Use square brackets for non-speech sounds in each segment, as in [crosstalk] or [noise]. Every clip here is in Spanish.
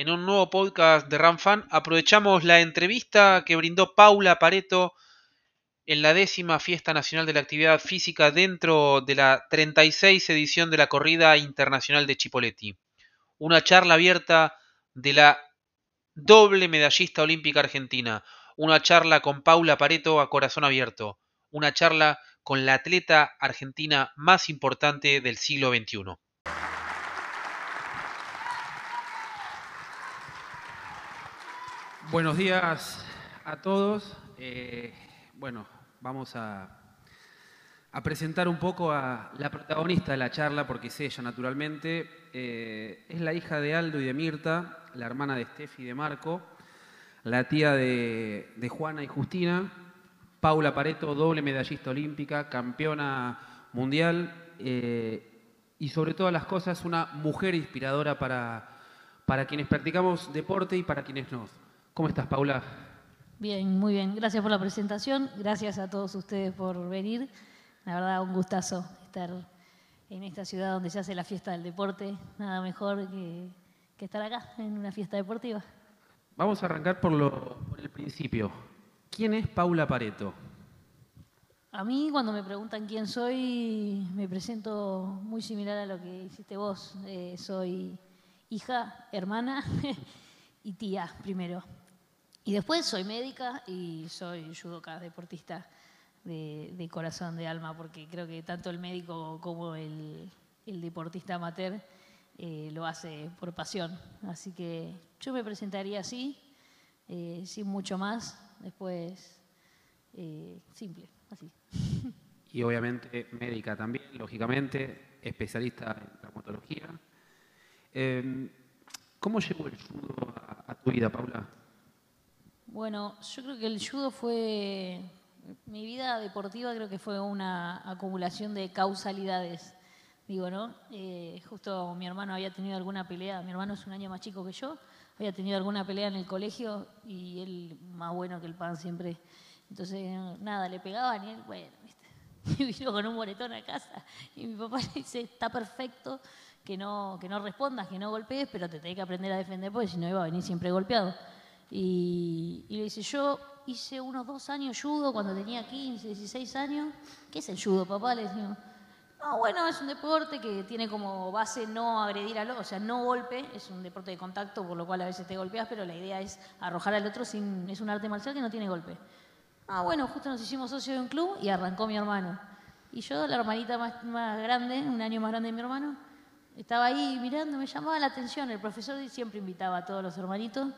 En un nuevo podcast de RanFan aprovechamos la entrevista que brindó Paula Pareto en la décima Fiesta Nacional de la Actividad Física dentro de la 36 edición de la Corrida Internacional de Chipoleti. Una charla abierta de la doble medallista olímpica argentina. Una charla con Paula Pareto a corazón abierto. Una charla con la atleta argentina más importante del siglo XXI. Buenos días a todos. Eh, bueno, vamos a, presentar un poco a la protagonista de la charla, porque es ella naturalmente. Eh, es la hija de Aldo y de Mirta, la hermana de Steffi y de Marco, la tía de, Juana y Justina, Paula Pareto, doble medallista olímpica, campeona mundial eh, y sobre todas las cosas una mujer inspiradora para, para quienes practicamos deporte y para quienes no. ¿Cómo estás, Paula? Bien, muy bien. Gracias por la presentación. Gracias a todos ustedes por venir. La verdad, un gustazo estar en esta ciudad donde se hace la fiesta del deporte. Nada mejor que, estar acá en una fiesta deportiva. Vamos a arrancar por, lo, por el principio. ¿Quién es Paula Pareto? A mí cuando me preguntan quién soy, me presento muy similar a lo que hiciste vos. Eh, soy hija, hermana [laughs] y tía primero. Y después soy médica y soy judoka, deportista de, corazón, de alma, porque creo que tanto el médico como el, deportista amateur eh, lo hace por pasión. Así que yo me presentaría así, eh, sin mucho más, después eh, simple, así. Y obviamente médica también, lógicamente, especialista en traumatología. ¿Cómo llegó el judo a tu vida, Paula? Bueno, yo creo que el judo fue, mi vida deportiva creo que fue una acumulación de causalidades, digo, ¿no? Eh, justo mi hermano había tenido alguna pelea, mi hermano es un año más chico que yo, había tenido alguna pelea en el colegio y él más bueno que el pan siempre. Entonces, nada, le pegaban y él, bueno, ¿viste? [laughs] y vino con un moretón a casa y mi papá le dice, está perfecto que no, que no respondas, que no golpees, pero te tenés que aprender a defender porque si no iba a venir siempre golpeado. Y, le dice, yo hice unos dos años judo cuando tenía 15, 16 años. ¿Qué es el judo, papá? Le decimos. No, bueno, es un deporte que tiene como base no agredir al otro, o sea, no golpe, es un deporte de contacto, por lo cual a veces te golpeas, pero la idea es arrojar al otro sin, es un arte marcial que no tiene golpe. Ah, bueno, justo nos hicimos socios de un club y arrancó mi hermano. Y yo, la hermanita más, más grande, un año más grande de mi hermano, estaba ahí mirando, me llamaba la atención, el profesor siempre invitaba a todos los hermanitos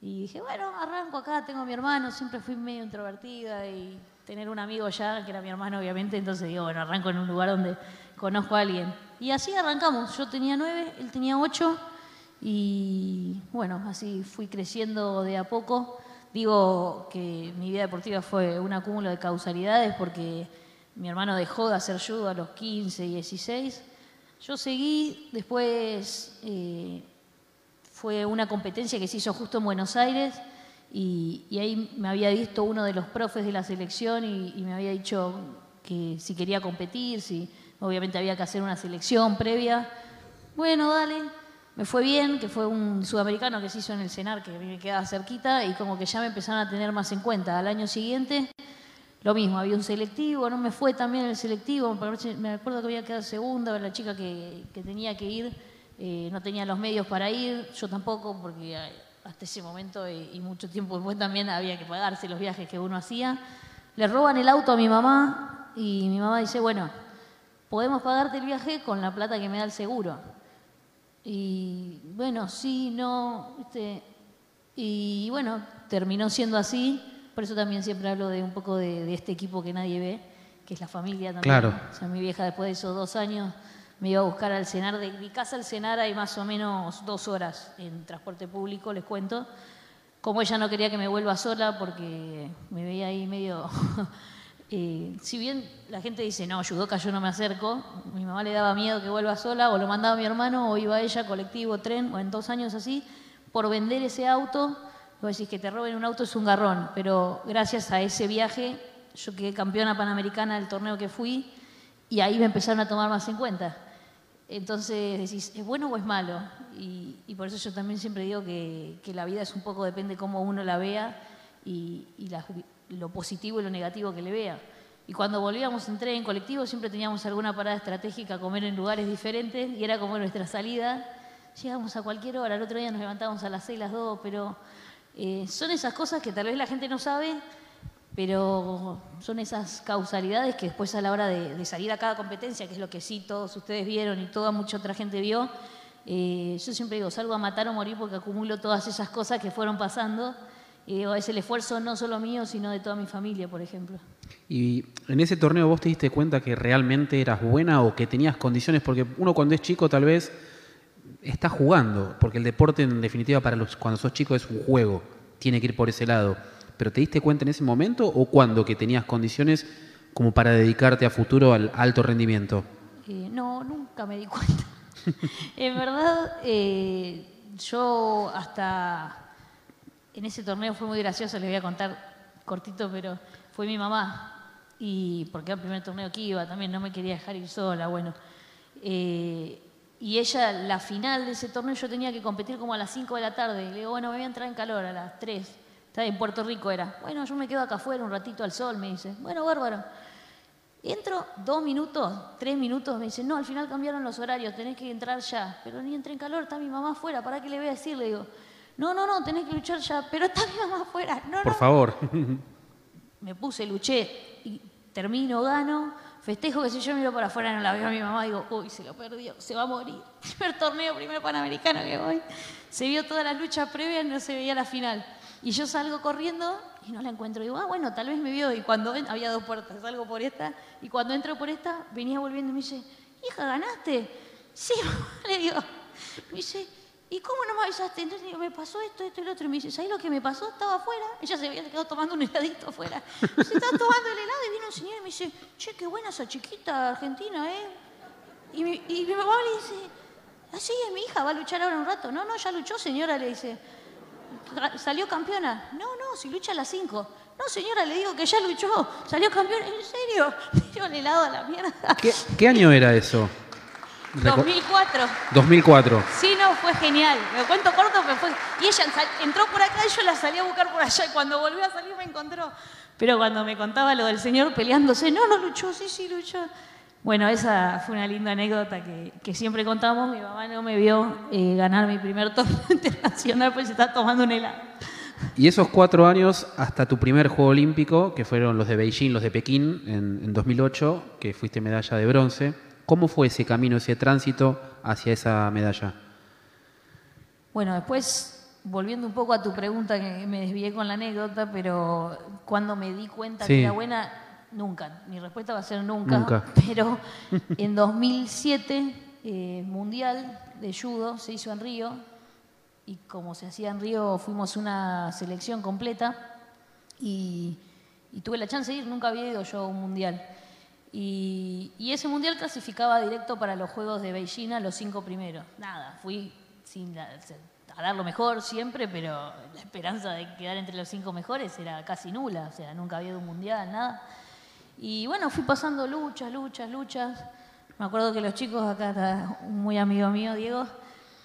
y dije, bueno, arranco acá, tengo a mi hermano, siempre fui medio introvertida y tener un amigo ya, que era mi hermano obviamente, entonces digo, bueno, arranco en un lugar donde conozco a alguien. Y así arrancamos, yo tenía nueve, él tenía ocho y bueno, así fui creciendo de a poco. Digo que mi vida deportiva fue un acúmulo de causalidades porque mi hermano dejó de hacer judo a los 15, 16. Yo seguí, después eh, fue una competencia que se hizo justo en Buenos Aires y, ahí me había visto uno de los profes de la selección y, me había dicho que si quería competir, si obviamente había que hacer una selección previa. Bueno, dale, me fue bien, que fue un sudamericano que se hizo en el CENAR, que me quedaba cerquita, y como que ya me empezaron a tener más en cuenta. Al año siguiente, lo mismo, había un selectivo, no me fue también el selectivo, me acuerdo que había quedado segunda, la chica que, que tenía que ir eh, no tenía los medios para ir, yo tampoco, porque hasta ese momento y, mucho tiempo después también había que pagarse los viajes que uno hacía. Le roban el auto a mi mamá y mi mamá dice, bueno, podemos pagarte el viaje con la plata que me da el seguro. Y bueno, sí, no, y bueno, terminó siendo así, por eso también siempre hablo de un poco de, de este equipo que nadie ve, que es la familia también. Claro. O sea, mi vieja después de esos dos años me iba a buscar al cenar. De mi casa al cenar hay más o menos dos horas en transporte público, les cuento. Como ella no quería que me vuelva sola porque me veía ahí medio... [laughs] Eh, si bien la gente dice, no, Yudoka yo no me acerco, mi mamá le daba miedo que vuelva sola, o lo mandaba mi hermano, o iba ella, colectivo, tren, o en dos años así, por vender ese auto, vos decís que te roben un auto es un garrón, pero gracias a ese viaje, yo quedé campeona panamericana del torneo que fui, y ahí me empezaron a tomar más en cuenta. Entonces decís, ¿es bueno o es malo? Y, por eso yo también siempre digo que, la vida es un poco, depende cómo uno la vea y, lo positivo y lo negativo que le vea. Y cuando volvíamos en tren, en colectivo, siempre teníamos alguna parada estratégica comer en lugares diferentes y era como nuestra salida. Llegamos a cualquier hora, el otro día nos levantábamos a las seis, las dos, pero eh, son esas cosas que tal vez la gente no sabe, pero son esas causalidades que después a la hora de, salir a cada competencia, que es lo que sí todos ustedes vieron y toda mucha otra gente vio, eh, yo siempre digo, salgo a matar o morir porque acumulo todas esas cosas que fueron pasando. Y es el esfuerzo no solo mío, sino de toda mi familia, por ejemplo. Y en ese torneo vos te diste cuenta que realmente eras buena o que tenías condiciones, porque uno cuando es chico tal vez está jugando, porque el deporte en definitiva para los cuando sos chico es un juego, tiene que ir por ese lado. Pero ¿te diste cuenta en ese momento o cuando que tenías condiciones como para dedicarte a futuro al alto rendimiento? Eh, no, nunca me di cuenta. [laughs] en verdad, eh, yo hasta en ese torneo fue muy gracioso, les voy a contar cortito, pero fue mi mamá. Y porque era el primer torneo que iba, también no me quería dejar ir sola, bueno. Eh, y ella, la final de ese torneo, yo tenía que competir como a las 5 de la tarde. Y le digo, bueno, me voy a entrar en calor a las 3. En Puerto Rico era. Bueno, yo me quedo acá afuera un ratito al sol, me dice. Bueno, bárbaro. Entro dos minutos, tres minutos, me dice, no, al final cambiaron los horarios, tenés que entrar ya. Pero ni entré en calor, está mi mamá afuera, ¿para qué le voy a decir? Le digo, no, no, no, tenés que luchar ya, pero está mi mamá afuera. No, Por favor. [laughs] me puse, luché y termino, gano, festejo que si yo miro para afuera no la veo a mi mamá, digo, uy, se lo perdió, se va a morir. [laughs] Primer torneo, primer panamericano que voy. Se vio todas las luchas previas, no se veía la final. Y yo salgo corriendo y no la encuentro. Digo, ah, bueno, tal vez me vio. Y cuando había dos puertas, salgo por esta. Y cuando entro por esta, venía volviendo y me dice, hija, ¿ganaste? Sí, [laughs] le digo. Me dice, ¿y cómo no me avisaste? Entonces digo, me pasó esto, esto y lo otro. Y me dice, ¿sabes lo que me pasó? Estaba afuera. Ella se había quedado tomando un heladito afuera. [laughs] Se estaba tomando el helado y vino un señor y me dice, che, qué buena esa chiquita argentina, ¿eh? Y mi, y mi mamá le dice, así es mi hija, va a luchar ahora un rato. No, no, ya luchó, señora, le dice. ¿Salió campeona? No, no, si lucha a las 5. No, señora, le digo que ya luchó. ¿Salió campeona? ¿En serio? [laughs] Me el helado a la mierda. ¿Qué, año era eso? [laughs] 2004. 2004. Sí, no, fue genial. Me cuento corto, pero fue... Y ella entró por acá y yo la salí a buscar por allá. Y cuando volvió a salir me encontró. Pero cuando me contaba lo del señor peleándose, no, no luchó, sí, sí, luchó. Bueno, esa fue una linda anécdota que, siempre contamos. Mi mamá no me vio eh, ganar mi primer torneo [laughs] internacional, pues se está tomando un helado. Y esos cuatro años hasta tu primer Juego Olímpico, que fueron los de Beijing, los de Pekín, en, en 2008, que fuiste medalla de bronce, ¿cómo fue ese camino, ese tránsito hacia esa medalla? Bueno, después, volviendo un poco a tu pregunta, que me desvié con la anécdota, pero cuando me di cuenta que era buena, Nunca, mi respuesta va a ser nunca. [laughs] Pero en 2007, eh, Mundial de Judo se hizo en Río y como se hacía en Río fuimos una selección completa y, tuve la chance de ir, nunca había ido yo a un Mundial. Y, ese Mundial clasificaba directo para los Juegos de Beijing a los cinco primeros. Nada, fui sin a dar lo mejor siempre, pero la esperanza de quedar entre los cinco mejores era casi nula, o sea, nunca había ido a un Mundial, nada. Y bueno, fui pasando luchas, luchas, luchas. Me acuerdo que los chicos, acá un muy amigo mío, Diego,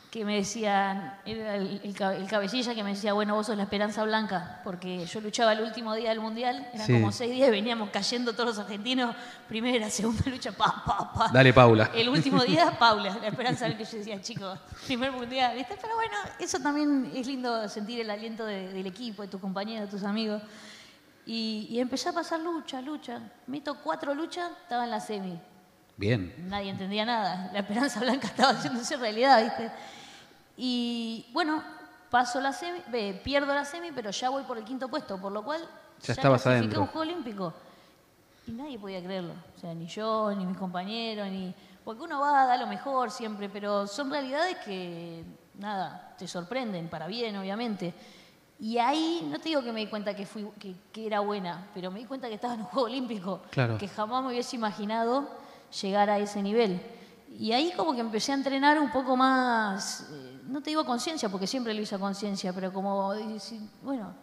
que me decían, el, el, cabecilla que me decía, bueno, vos sos la esperanza blanca, porque yo luchaba el último día del Mundial, eran como seis días, veníamos cayendo todos los argentinos, primera, segunda lucha, pa, pa, pa. Dale, Paula. El último [laughs] día, Paula, la esperanza blanca, yo decía, chicos, primer Mundial, ¿viste? Pero bueno, eso también es lindo sentir el aliento del equipo, de tus compañeros, de tus amigos. Y, empecé a pasar lucha, lucha. Meto cuatro luchas, estaba en la semi. Bien. Nadie entendía nada. La esperanza blanca [laughs] estaba haciéndose realidad, ¿viste? Y bueno, paso la semi, pierdo la semi, pero ya voy por el quinto puesto, por lo cual ya, estabas adentro. un juego olímpico. Y nadie podía creerlo. O sea, ni yo, ni mis compañeros, ni. Porque uno va a dar lo mejor siempre, pero son realidades que, nada, te sorprenden, para bien, obviamente. Y ahí, no te digo que me di cuenta que, fui, que, era buena, pero me di cuenta que estaba en un Juego Olímpico, que jamás me hubiese imaginado llegar a ese nivel. Y ahí como que empecé a entrenar un poco más, eh, no te digo conciencia, porque siempre lo hice a conciencia, pero como decir, bueno,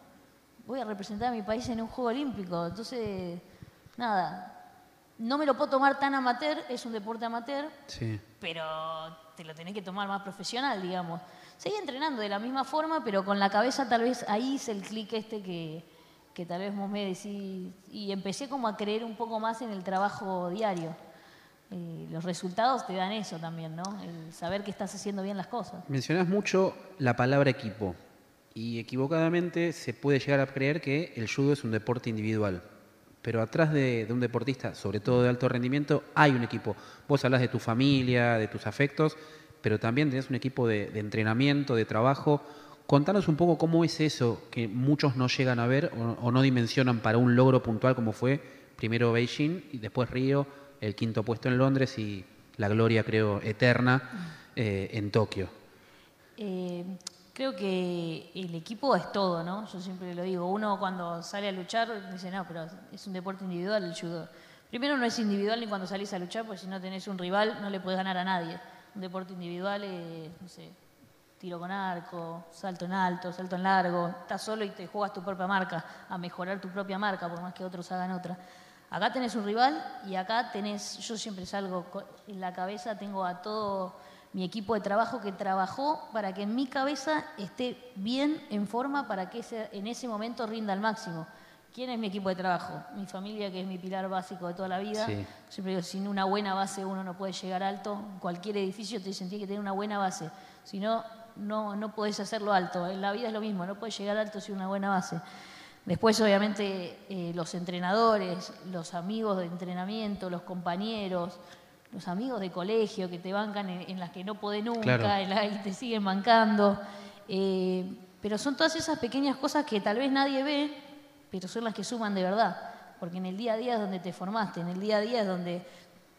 voy a representar a mi país en un Juego Olímpico. Entonces, nada, no me lo puedo tomar tan amateur, es un deporte amateur, Sí. pero te lo tenés que tomar más profesional, digamos. Seguí entrenando de la misma forma, pero con la cabeza tal vez ahí hice el clic este que, que tal vez vos me decís, y empecé como a creer un poco más en el trabajo diario. Eh, los resultados te dan eso también, ¿no? El saber que estás haciendo bien las cosas. Mencionás mucho la palabra equipo y equivocadamente se puede llegar a creer que el judo es un deporte individual. Pero atrás de, de un deportista, sobre todo de alto rendimiento, hay un equipo. Vos hablas de tu familia, de tus afectos, pero también tenés un equipo de, de entrenamiento, de trabajo. Contanos un poco cómo es eso que muchos no llegan a ver o, o no dimensionan para un logro puntual como fue primero Beijing y después Río, el quinto puesto en Londres y la gloria, creo, eterna eh, en Tokio. Eh, creo que el equipo es todo, ¿no? Yo siempre lo digo. Uno cuando sale a luchar dice, no, pero es un deporte individual el judo. Primero no es individual ni cuando salís a luchar, porque si no tenés un rival no le puedes ganar a nadie. Un deporte individual es, no sé, tiro con arco, salto en alto, salto en largo. Estás solo y te juegas tu propia marca, a mejorar tu propia marca, por más que otros hagan otra. Acá tenés un rival y acá tenés, yo siempre salgo en la cabeza, tengo a todo mi equipo de trabajo que trabajó para que en mi cabeza esté bien en forma para que en ese momento rinda al máximo. ¿Quién es mi equipo de trabajo? Mi familia, que es mi pilar básico de toda la vida. Sí. Siempre digo, sin una buena base uno no puede llegar alto. En cualquier edificio te dicen tiene que tener una buena base. Si no, no, no podés hacerlo alto. En la vida es lo mismo, no puedes llegar alto sin una buena base. Después, obviamente, eh, los entrenadores, los amigos de entrenamiento, los compañeros, los amigos de colegio que te bancan en, en las que no podés nunca, Claro. en las que te siguen bancando. Eh, pero son todas esas pequeñas cosas que tal vez nadie ve, pero son las que suman de verdad. Porque en el día a día es donde te formaste, en el día a día es donde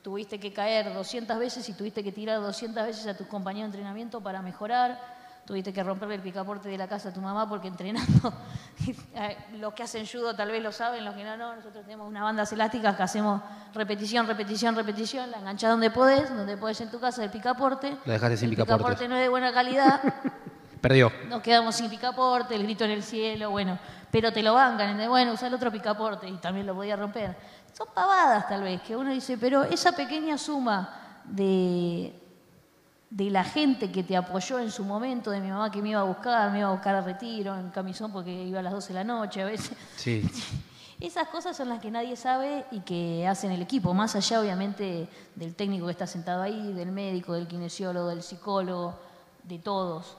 tuviste que caer 200 veces y tuviste que tirar 200 veces a tus compañeros de entrenamiento para mejorar. Tuviste que romperle el picaporte de la casa a tu mamá porque [laughs] entrenando, los que hacen judo tal vez lo saben, los que no, no. Nosotros tenemos unas bandas elásticas que hacemos repetición, repetición, repetición, la enganchás donde podés, donde podés en tu casa el picaporte. La dejaste sin el picaporte. picaporte no es de buena calidad, [laughs] Perdió. nos quedamos sin picaporte, el grito en el cielo, bueno, pero te lo bancan, ¿entendés? bueno, usa el otro picaporte y también lo podía romper. Son pavadas tal vez, que uno dice, pero esa pequeña suma de, de la gente que te apoyó en su momento, de mi mamá que me iba a buscar, me iba a buscar a retiro en camisón porque iba a las 12 de la noche a veces. Sí. [laughs] Esas cosas son las que nadie sabe y que hacen el equipo, más allá obviamente del técnico que está sentado ahí, del médico, del kinesiólogo, del psicólogo, de todos.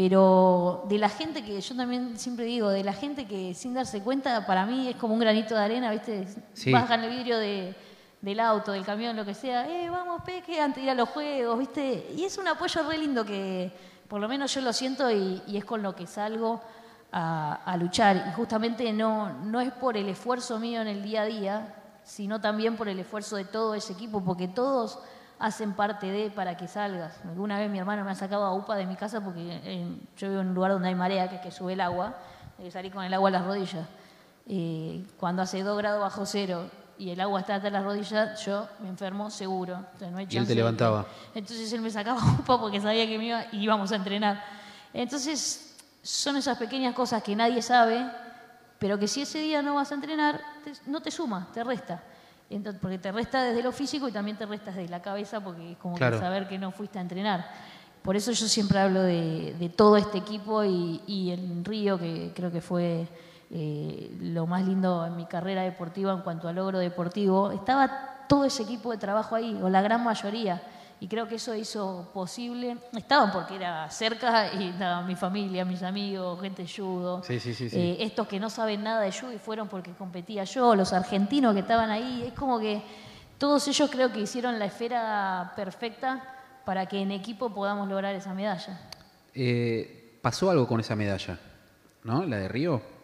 Pero de la gente que, yo también siempre digo, de la gente que sin darse cuenta, para mí es como un granito de arena, ¿viste? Sí. Bajan el vidrio de, del auto, del camión, lo que sea, eh, vamos, Peque, antes de ir a los juegos, ¿viste? Y es un apoyo re lindo que por lo menos yo lo siento y, y es con lo que salgo a, a luchar. Y justamente no, no es por el esfuerzo mío en el día a día, sino también por el esfuerzo de todo ese equipo, porque todos hacen parte de para que salgas. Alguna vez mi hermano me ha sacado a UPA de mi casa porque eh, yo vivo en un lugar donde hay marea, que es que sube el agua, que salir con el agua a las rodillas. Eh, cuando hace 2 grados bajo cero y el agua está hasta las rodillas, yo me enfermo seguro. Entonces, no hay Y él te de levantaba. Entonces él me sacaba [laughs] UPA porque sabía que me iba y íbamos a entrenar. Entonces son esas pequeñas cosas que nadie sabe, pero que si ese día no vas a entrenar, te- no te suma, te resta. Entonces, porque te resta desde lo físico y también te resta desde la cabeza porque es como Claro. que saber que no fuiste a entrenar. Por eso yo siempre hablo de, de todo este equipo y, y en Río, que creo que fue eh, lo más lindo en mi carrera deportiva en cuanto a logro deportivo, estaba todo ese equipo de trabajo ahí, o la gran mayoría. Y creo que eso hizo posible. Estaban porque era cerca y estaba mi familia, mis amigos, gente de judo. Sí, sí, sí, sí. Eh, estos que no saben nada de judo y fueron porque competía yo, los argentinos que estaban ahí. Es como que todos ellos creo que hicieron la esfera perfecta para que en equipo podamos lograr esa medalla. Eh, pasó algo con esa medalla, ¿no? La de Río.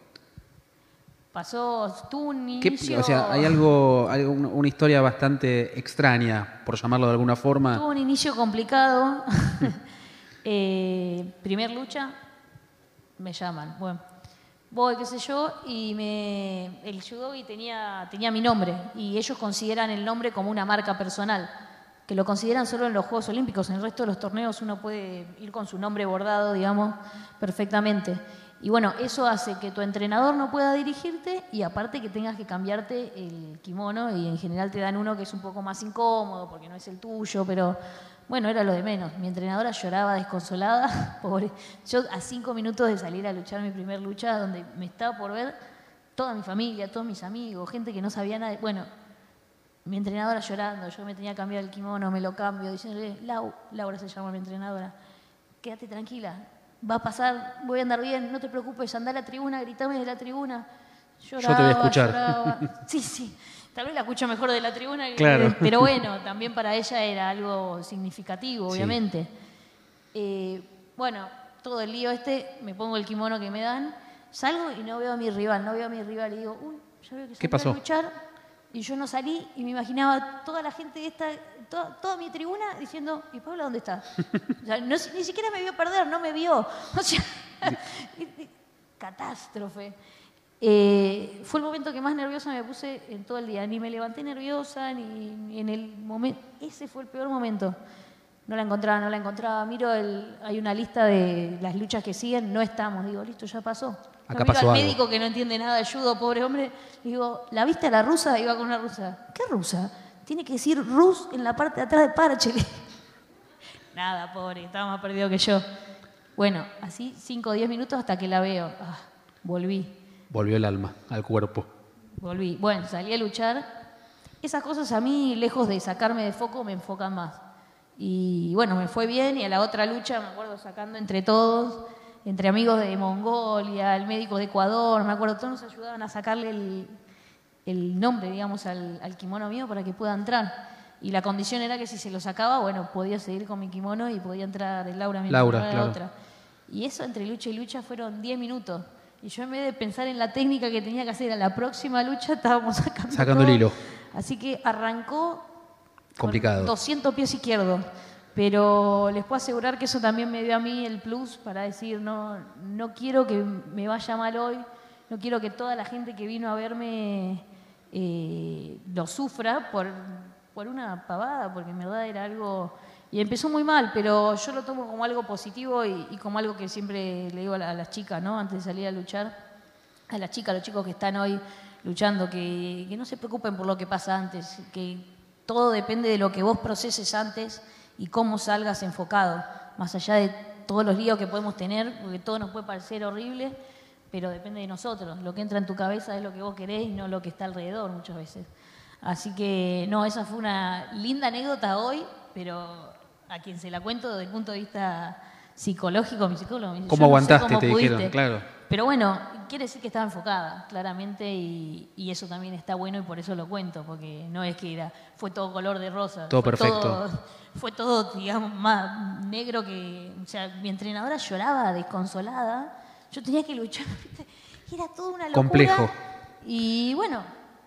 Pasó, tuvo un ¿Qué- inicio... o sea, hay algo, una historia bastante extraña, por llamarlo de alguna forma. Tuvo un inicio complicado. [laughs] Eh, primer lucha, me llaman. Bueno, voy, qué sé yo, y me, el judogi tenía, tenía mi nombre. Y ellos consideran el nombre como una marca personal, que lo consideran solo en los Juegos Olímpicos. En el resto de los torneos uno puede ir con su nombre bordado, digamos, perfectamente. Y bueno, eso hace que tu entrenador no pueda dirigirte y aparte que tengas que cambiarte el kimono y en general te dan uno que es un poco más incómodo porque no es el tuyo, pero bueno, era lo de menos. Mi entrenadora lloraba desconsolada, [laughs] pobre. Yo a cinco minutos de salir a luchar mi primer lucha, donde me estaba por ver toda mi familia, todos mis amigos, gente que no sabía nada. Bueno, mi entrenadora llorando, yo me tenía que cambiar el kimono, me lo cambio, diciéndole, Lau, Laura se llama mi entrenadora, quédate tranquila, va a pasar, voy a andar bien, no te preocupes, anda a la tribuna, gritame de la tribuna. Lloraba, Yo te voy a escuchar. Lloraba. [laughs] Sí, sí, tal vez la escucho mejor de la tribuna, claro. [laughs] pero bueno, también para ella era algo significativo, obviamente. Eh, bueno, todo el lío este, me pongo el kimono que me dan, salgo y no veo a mi rival, no veo a mi rival y digo, uy, ya veo que se ¿Qué pasó? a luchar. Y yo no salí y me imaginaba toda la gente de esta, toda, mi tribuna diciendo, ¿y Paula dónde está? ni siquiera me vio perder, no me vio. O sea, [laughs] catástrofe. Eh, fue el momento que más nerviosa me puse en todo el día. Ni me levanté nerviosa, ni, en el momento. Ese fue el peor momento. No la encontraba, no la encontraba. Miro, el, hay una lista de las luchas que siguen, no estamos. Digo, listo, ya pasó. Acá pasó al médico que no entiende nada de judo, pobre hombre. Digo, ¿la viste a la rusa? Iba con una rusa. ¿Qué rusa? Tiene que decir Rus en la parte de atrás del parche. [laughs] Nada, pobre, estaba más perdido que yo. Bueno, así 5 o 10 minutos hasta que la veo. Ah, volví. Volvió el alma al cuerpo. Volví. Bueno, salí a luchar. Esas cosas a mí, lejos de sacarme de foco, me enfocan más. Y bueno, me fue bien y a la otra lucha, me acuerdo sacando entre todos, entre amigos de Mongolia, el médico de Ecuador, me acuerdo, todos nos ayudaban a sacarle el, el nombre, digamos, al, kimono mío para que pueda entrar. Y la condición era que si se lo sacaba, bueno, podía seguir con mi kimono y podía entrar el Laura, mi Laura, claro. otra. Y eso entre lucha y lucha fueron 10 minutos. Y yo en vez de pensar en la técnica que tenía que hacer a la próxima lucha, [laughs] estábamos sacando, sacando el hilo. Así que arrancó complicado. 200 pies izquierdos. Pero les puedo asegurar que eso también me dio a mí el plus para decir, no, no quiero que me vaya mal hoy, no quiero que toda la gente que vino a verme eh, lo sufra por, por una pavada, porque en verdad era algo... Y empezó muy mal, pero yo lo tomo como algo positivo y, como algo que siempre le digo a, las chicas, ¿no? Antes de salir a luchar, a las chicas, a los chicos que están hoy luchando, que, que no se preocupen por lo que pasa antes, que todo depende de lo que vos proceses antes y cómo salgas enfocado, más allá de todos los líos que podemos tener, porque todo nos puede parecer horrible, pero depende de nosotros. Lo que entra en tu cabeza es lo que vos querés y no lo que está alrededor muchas veces. Así que, no, esa fue una linda anécdota hoy, pero a quien se la cuento desde el punto de vista psicológico, mi psicólogo me dice, ¿Cómo aguantaste? te dijeron, claro. Pero bueno, quiere decir que estaba enfocada, claramente, y, eso también está bueno y por eso lo cuento, porque no es que era, fue todo color de rosa. Todo perfecto. [laughs] fue todo, digamos, más negro que. O sea, mi entrenadora lloraba desconsolada yo tenía que luchar, era toda una locura. Complejo. Y bueno,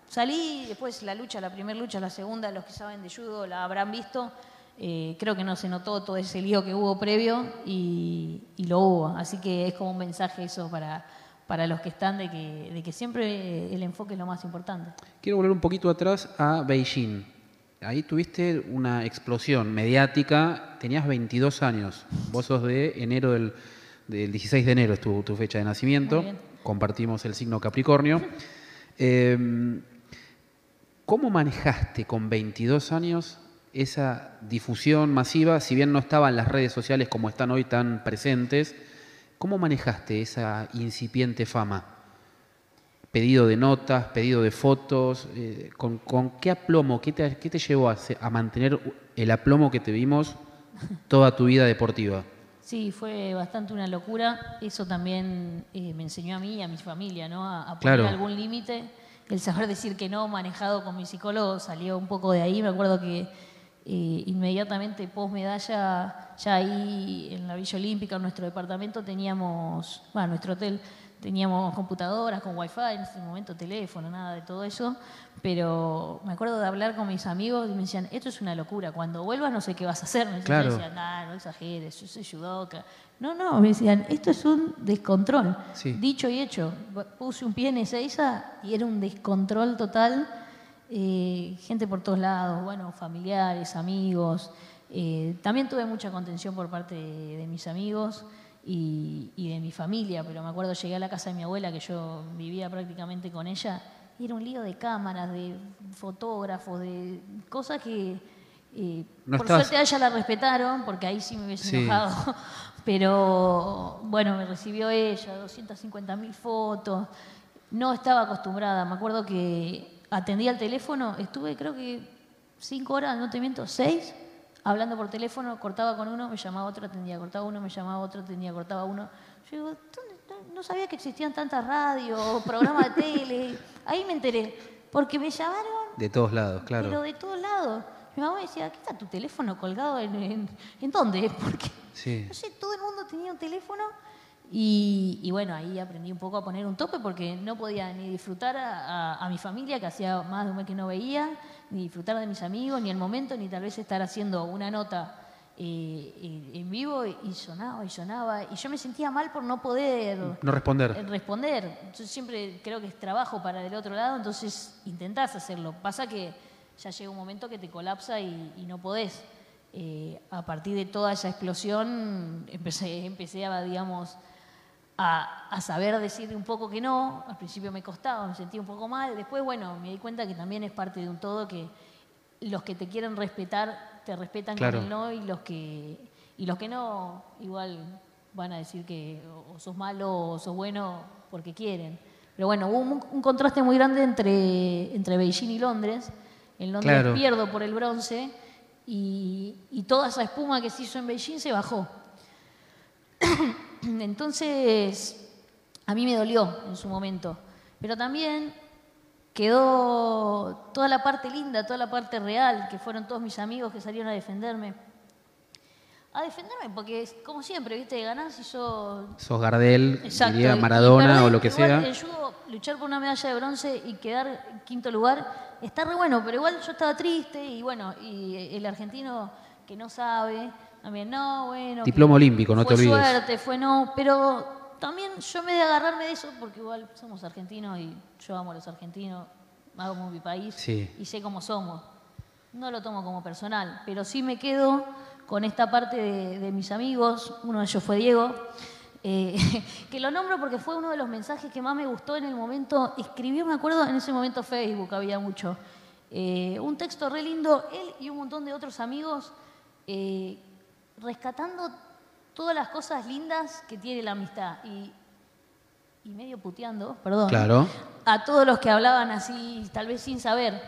salí, después la lucha, la primera lucha, la segunda, los que saben de judo la habrán visto. Eh, creo que no se notó todo ese lío que hubo previo y, lo hubo. Así que es como un mensaje eso para, para los que están de que, de que siempre el enfoque es lo más importante. Quiero volver un poquito atrás a Beijing. Ahí tuviste una explosión mediática, tenías 22 años, vos sos de enero del del 16 de enero es tu, fecha de nacimiento, compartimos el signo Capricornio. [laughs] Em, ¿Cómo manejaste con 22 años esa difusión masiva, si bien no estaban las redes sociales como están hoy tan presentes? ¿Cómo manejaste esa incipiente fama? Pedido de notas, pedido de fotos, eh, ¿con, qué aplomo, qué te, qué te llevó a, a mantener el aplomo que te vimos toda tu vida deportiva? Sí, fue bastante una locura. Eso también eh, me enseñó a mí y a mi familia, ¿no? A, poner algún límite. El saber decir que no, manejado con mi psicólogo, salió un poco de ahí. Me acuerdo que eh, inmediatamente post medalla, ya ahí en la Villa Olímpica, en nuestro departamento, teníamos, bueno, nuestro hotel, teníamos computadoras con wifi, en ese momento teléfono, nada de todo eso, pero me acuerdo de hablar con mis amigos y me decían, esto es una locura, cuando vuelvas no sé qué vas a hacer. Me decían, no exageres, yo soy judoka. No, no, me decían, esto es un descontrol. Dicho y hecho, puse un pie en Ezeiza y era un descontrol total. Eh, gente por todos lados, bueno, familiares, amigos. Eh, también tuve mucha contención por parte de mis amigos y, y de mi familia, pero me acuerdo llegué a la casa de mi abuela, que yo vivía prácticamente con ella, y era un lío de cámaras, de fotógrafos, de cosas que eh, No por suerte a ella la respetaron, porque ahí sí me hubiese Sí. enojado. [laughs] Pero bueno, me recibió ella, 250 mil fotos. No estaba acostumbrada. Me acuerdo que atendía el teléfono, estuve creo que cinco horas, no te miento, seis, hablando por teléfono, cortaba con uno, me llamaba otro, atendía, cortaba uno, me llamaba otro, atendía, cortaba uno. Yo digo, ¿dónde- no- no sabía que existían tantas radios, programas de tele. Ahí me enteré, porque me llamaron De todos lados, claro. pero de todos lados. Mi mamá me decía, ¿qué está tu teléfono colgado en, en, ¿en dónde? [laughs] Porque, Sí. no sé, todo el mundo tenía un teléfono. Y, y bueno, ahí aprendí un poco a poner un tope porque no podía ni disfrutar a, a- a mi familia, que hacía más de un mes que no veía, ni disfrutar de mis amigos, ni el momento, ni tal vez estar haciendo una nota eh, en- en vivo y, sonaba y sonaba. Y yo me sentía mal por no poder No responder. eh, responder. Yo siempre creo que es trabajo para el otro lado, entonces intentás hacerlo. Pasa que ya llega un momento que te colapsa y, y no podés. Eh, a partir de toda esa explosión empecé, empecé a, digamos, a, a saber decir un poco que no. Al principio me costaba, me sentía un poco mal. Después, bueno, me di cuenta que también es parte de un todo que los que te quieren respetar te respetan Claro. con el no y los que y los que no igual van a decir que o sos malo o sos bueno porque quieren. Pero bueno, hubo un, un contraste muy grande entre, entre Beijing y Londres. En Londres Claro. pierdo por el bronce y, y toda esa espuma que se hizo en Beijing se bajó. [clears throat] [clears throat] Entonces, a mí me dolió en su momento, pero también quedó toda la parte linda, toda la parte real, que fueron todos mis amigos que salieron a defenderme. A defenderme, porque como siempre, viste, ganás y yo Sos Gardel, Exacto. diría Maradona o lo que igual sea. El judo, luchar por una medalla de bronce y quedar en quinto lugar, está re bueno, pero igual yo estaba triste y bueno, y el argentino que no sabe, también no, bueno. Diploma olímpico, no fue te olvides. suerte, fue no, pero también yo me de agarrarme de eso porque igual somos argentinos y yo amo a los argentinos, amo mi país Sí. y sé cómo somos. No lo tomo como personal, pero sí me quedo con esta parte de, de mis amigos. Uno de ellos fue Diego, eh, [laughs] que lo nombro porque fue uno de los mensajes que más me gustó en el momento. Escribió, me acuerdo, en ese momento Facebook había mucho. eh, un texto re lindo, él y un montón de otros amigos eh, rescatando todas las cosas lindas que tiene la amistad. Y, y medio puteando, perdón Claro. a todos los que hablaban así, tal vez sin saber.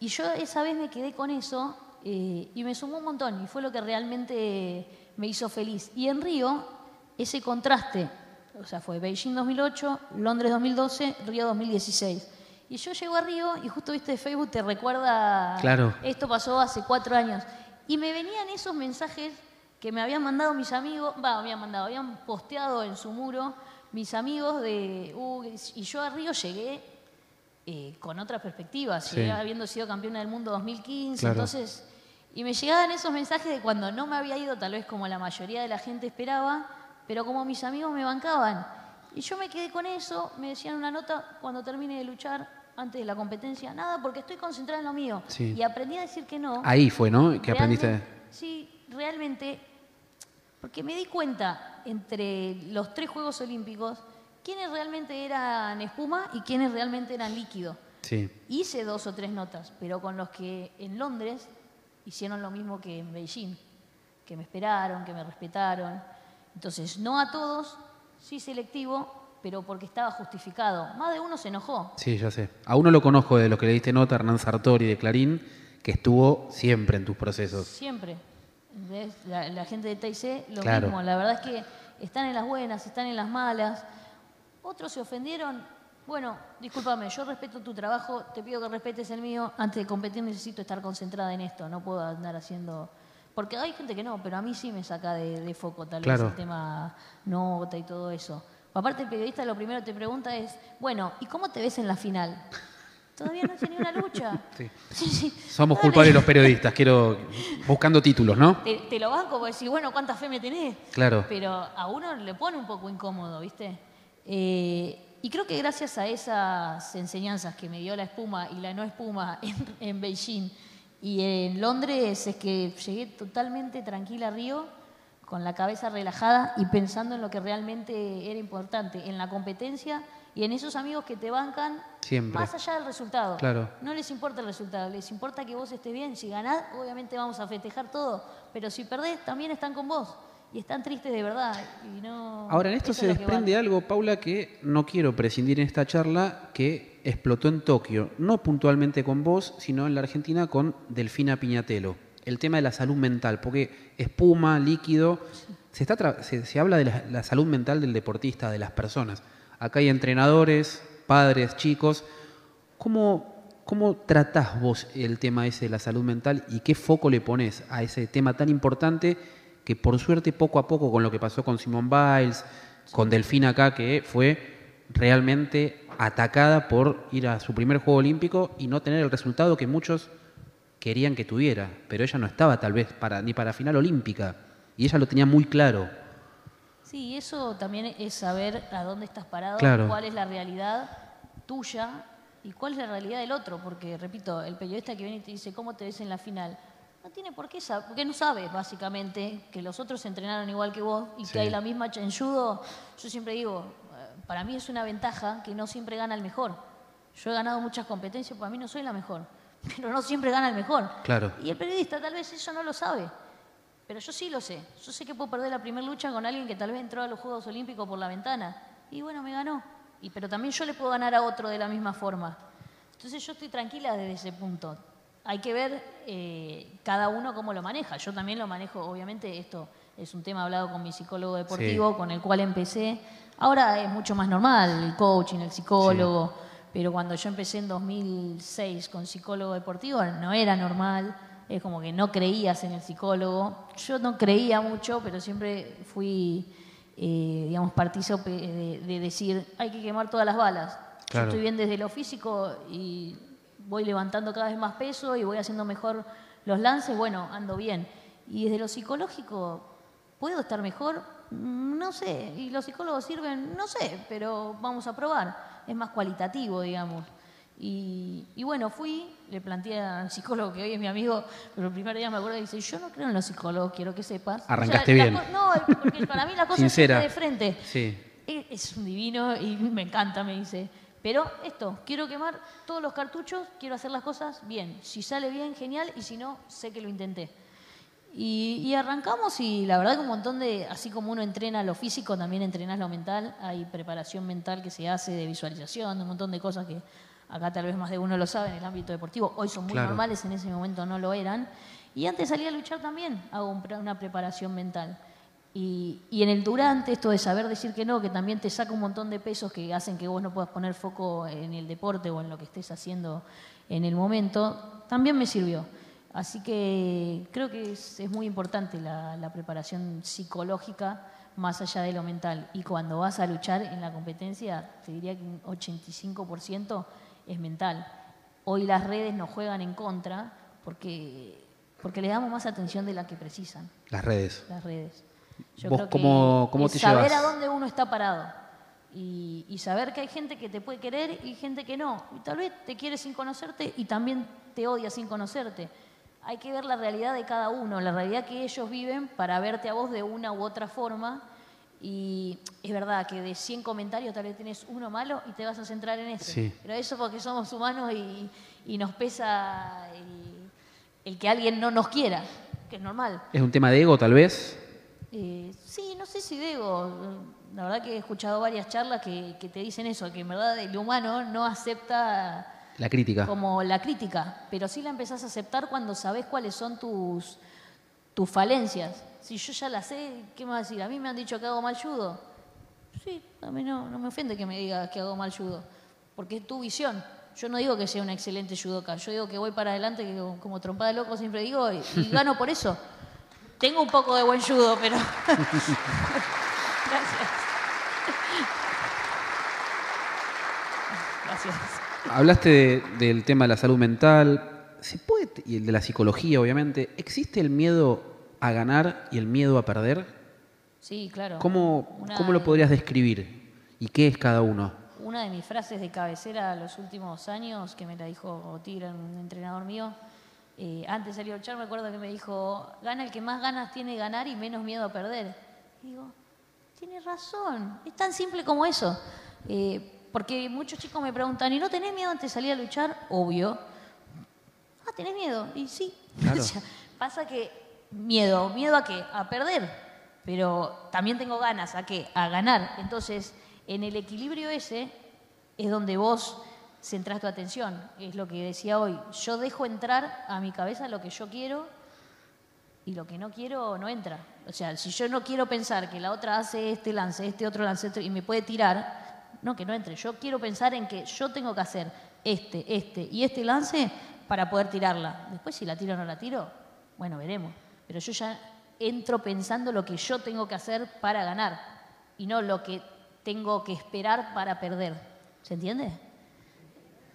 Y yo esa vez me quedé con eso eh, y me sumó un montón y fue lo que realmente me hizo feliz. Y en Río, ese contraste, o sea, fue Beijing 2008, Londres 2012, Río 2016. Y yo llego a Río y justo viste Facebook te recuerda, Claro. esto pasó hace cuatro años. Y me venían esos mensajes que me habían mandado mis amigos, va, habían mandado, habían posteado en su muro mis amigos de, uh, y yo a Río llegué eh, con otra perspectiva, Sí. llegué habiendo sido campeona del mundo 2015, Claro. entonces, y me llegaban esos mensajes de cuando no me había ido, tal vez como la mayoría de la gente esperaba, pero como mis amigos me bancaban. Y yo me quedé con eso, me decían una nota cuando termine de luchar, antes de la competencia, nada, porque estoy concentrada en lo mío. Sí. Y aprendí a decir que no. Ahí fue, ¿no? Que aprendiste. Sí, realmente, porque me di cuenta entre los tres Juegos Olímpicos quiénes realmente eran espuma y quiénes realmente eran líquido. Sí. Hice dos o tres notas, pero con los que en Londres hicieron lo mismo que en Beijing, que me esperaron, que me respetaron. Entonces, no a todos, sí selectivo, pero porque estaba justificado. Más de uno se enojó. Sí, ya sé. A uno lo conozco de lo que le diste nota, Hernán Sartori de Clarín, que estuvo siempre en tus procesos. Siempre. La, la gente de TIC, lo Claro. mismo. La verdad es que están en las buenas, están en las malas. Otros se ofendieron. Bueno, discúlpame, yo respeto tu trabajo, te pido que respetes el mío. Antes de competir necesito estar concentrada en esto, no puedo andar haciendo... Porque hay gente que no, pero a mí sí me saca de, de foco tal Claro. vez el tema nota y todo eso. Aparte el periodista lo primero que te pregunta es, bueno, ¿y cómo te ves en la final? Todavía no hice ni una lucha. [laughs] Sí. [laughs] Sí, sí. Somos Dale. culpables los periodistas, quiero. buscando títulos, ¿no? Te, te lo banco porque decís, bueno, ¿cuánta fe me tenés? Claro. Pero a uno le pone un poco incómodo, ¿viste? Eh, y creo que gracias a esas enseñanzas que me dio la espuma y la no espuma [laughs] en, en Beijing y en Londres es que llegué totalmente tranquila a Río, con la cabeza relajada y pensando en lo que realmente era importante, en la competencia y en esos amigos que te bancan Siempre. más allá del resultado. Claro. No les importa el resultado, les importa que vos estés bien. Si ganás, obviamente vamos a festejar todo, pero si perdés, también están con vos y están tristes de verdad. Y no, Ahora, en esto eso se es desprende vale. algo, Paula, que no quiero prescindir en esta charla, que explotó en Tokio, no puntualmente con vos, sino en la Argentina con Delfina Piñatelo. El tema de la salud mental, porque espuma, líquido, se, está se, se habla de la, la salud mental del deportista, de las personas. Acá hay entrenadores, padres, chicos. ¿Cómo, cómo tratás vos el tema ese de la salud mental y qué foco le pones a ese tema tan importante que por suerte poco a poco con lo que pasó con Simone Biles, con Delfina acá, que fue realmente atacada por ir a su primer Juego Olímpico y no tener el resultado que muchos querían que tuviera, pero ella no estaba tal vez ni para final olímpica y ella lo tenía muy claro. Sí, eso también es saber a dónde estás parado, Claro. cuál es la realidad tuya y cuál es la realidad del otro. Porque, repito, el periodista que viene y te dice cómo te ves en la final, no tiene por qué saber, porque no sabes básicamente que los otros entrenaron igual que vos y Sí. que hay la misma en judo. Yo siempre digo, eh, para mí es una ventaja que no siempre gana el mejor. Yo he ganado muchas competencias, para mí no soy la mejor, [laughs] pero no siempre gana el mejor. Claro. Y el periodista tal vez eso no lo sabe. Pero yo sí lo sé. Yo sé que puedo perder la primera lucha con alguien que tal vez entró a los Juegos Olímpicos por la ventana. Y bueno, me ganó. Y, pero también yo le puedo ganar a otro de la misma forma. Entonces yo estoy tranquila desde ese punto. Hay que ver eh, cada uno cómo lo maneja. Yo también lo manejo, obviamente esto es un tema hablado con mi psicólogo deportivo, con el cual empecé. Ahora es mucho más normal, el coaching, el psicólogo. Pero cuando yo empecé en 2006 con psicólogo deportivo no era normal es como que no creías en el psicólogo. Yo no creía mucho, pero siempre fui, eh, digamos, partícipe de, de decir, hay que quemar todas las balas. Claro. Yo estoy bien desde lo físico y voy levantando cada vez más peso y voy haciendo mejor los lances, bueno, ando bien. Y desde lo psicológico, ¿puedo estar mejor? No sé. ¿Y los psicólogos sirven? No sé, pero vamos a probar. Es más cualitativo, digamos. Y, y bueno, fui, le planteé al psicólogo que hoy es mi amigo, pero el primer día me acuerdo y dice, yo no creo en los psicólogos, quiero que sepas. Arrancaste O sea, bien. no, porque para mí la cosa Sincera. es de frente. Sí. E- Es un divino y me encanta, me dice. Pero esto, quiero quemar todos los cartuchos, quiero hacer las cosas bien. Si sale bien, genial, y si no, sé que lo intenté. Y, y arrancamos y la verdad que un montón de, así como uno entrena lo físico, también entrenas lo mental. Hay preparación mental que se hace de visualización, de un montón de cosas que acá tal vez más de uno lo sabe en el ámbito deportivo. Hoy son muy Claro. normales, en ese momento no lo eran. Y antes de salir a luchar también hago un una preparación mental. Y, y en el durante, esto de saber decir que no, que también te saca un montón de pesos que hacen que vos no puedas poner foco en el deporte o en lo que estés haciendo en el momento, también me sirvió. Así que creo que es, es muy importante la, la preparación psicológica más allá de lo mental. Y cuando vas a luchar en la competencia, te diría que un 85% es mental. Hoy las redes nos juegan en contra porque, porque le damos más atención de la que precisan Las redes. las redes. Yo ¿Vos creo que cómo- cómo te saber llevas? a dónde uno está parado y, y saber que hay gente que te puede querer y gente que no. Y tal vez te quiere sin conocerte y también te odia sin conocerte. Hay que ver la realidad de cada uno, la realidad que ellos viven para verte a vos de una u otra forma. Y es verdad que de 100 comentarios tal vez tenés uno malo y te vas a centrar en ese. Sí. Pero eso porque somos humanos y, y nos pesa el, el que alguien no nos quiera, que es normal. ¿Es un tema de ego tal vez? Eh, sí, no sé si debo. La verdad que he escuchado varias charlas que, que te dicen eso, que en verdad el humano no acepta La crítica. como la crítica, pero sí la empezás a aceptar cuando sabes cuáles son tus, tus falencias. Si yo ya las sé, ¿qué me vas a decir? A mí me han dicho que hago mal judo. Sí, a mí no, no me ofende que me digas que hago mal judo, porque es tu visión. Yo no digo que sea una excelente judoka, yo digo que voy para adelante, que como, trompada de loco siempre digo, y, gano por eso. Tengo un poco de buen judo, pero... [laughs] Gracias. Gracias. Hablaste de- del tema de la salud mental, ¿se puede, y el de la psicología obviamente, ¿existe el miedo a ganar y el miedo a perder? Sí, claro. ¿Cómo, Una cómo lo de- podrías describir? ¿Y qué es cada uno? Una de mis frases de cabecera los últimos años, que me la dijo Tigre, un entrenador mío, Eh, antes de salir a luchar me acuerdo que me dijo, gana el que más ganas tiene de ganar y menos miedo a perder. Y digo, tiene razón, es tan simple como eso. Eh, porque muchos chicos me preguntan, ¿y no tenés miedo antes de salir a luchar? Obvio. Ah, ¿tenés miedo? Y sí. [laughs] Claro. O sea, pasa que miedo, miedo a qué? A perder. Pero también tengo ganas a qué? A ganar. Entonces, en el equilibrio ese es donde vos centrás tu atención. Es lo que decía hoy. Yo dejo entrar a mi cabeza lo que yo quiero y lo que no quiero no entra. O sea, si yo no quiero pensar que la otra hace este lance, este otro lance otro, y me puede tirar, no, que no entre. Yo quiero pensar en que yo tengo que hacer este, este y este lance para poder tirarla. Después si la tiro o no la tiro, bueno, veremos. Pero yo ya entro pensando lo que yo tengo que hacer para ganar y no lo que tengo que esperar para perder. ¿Se entiende?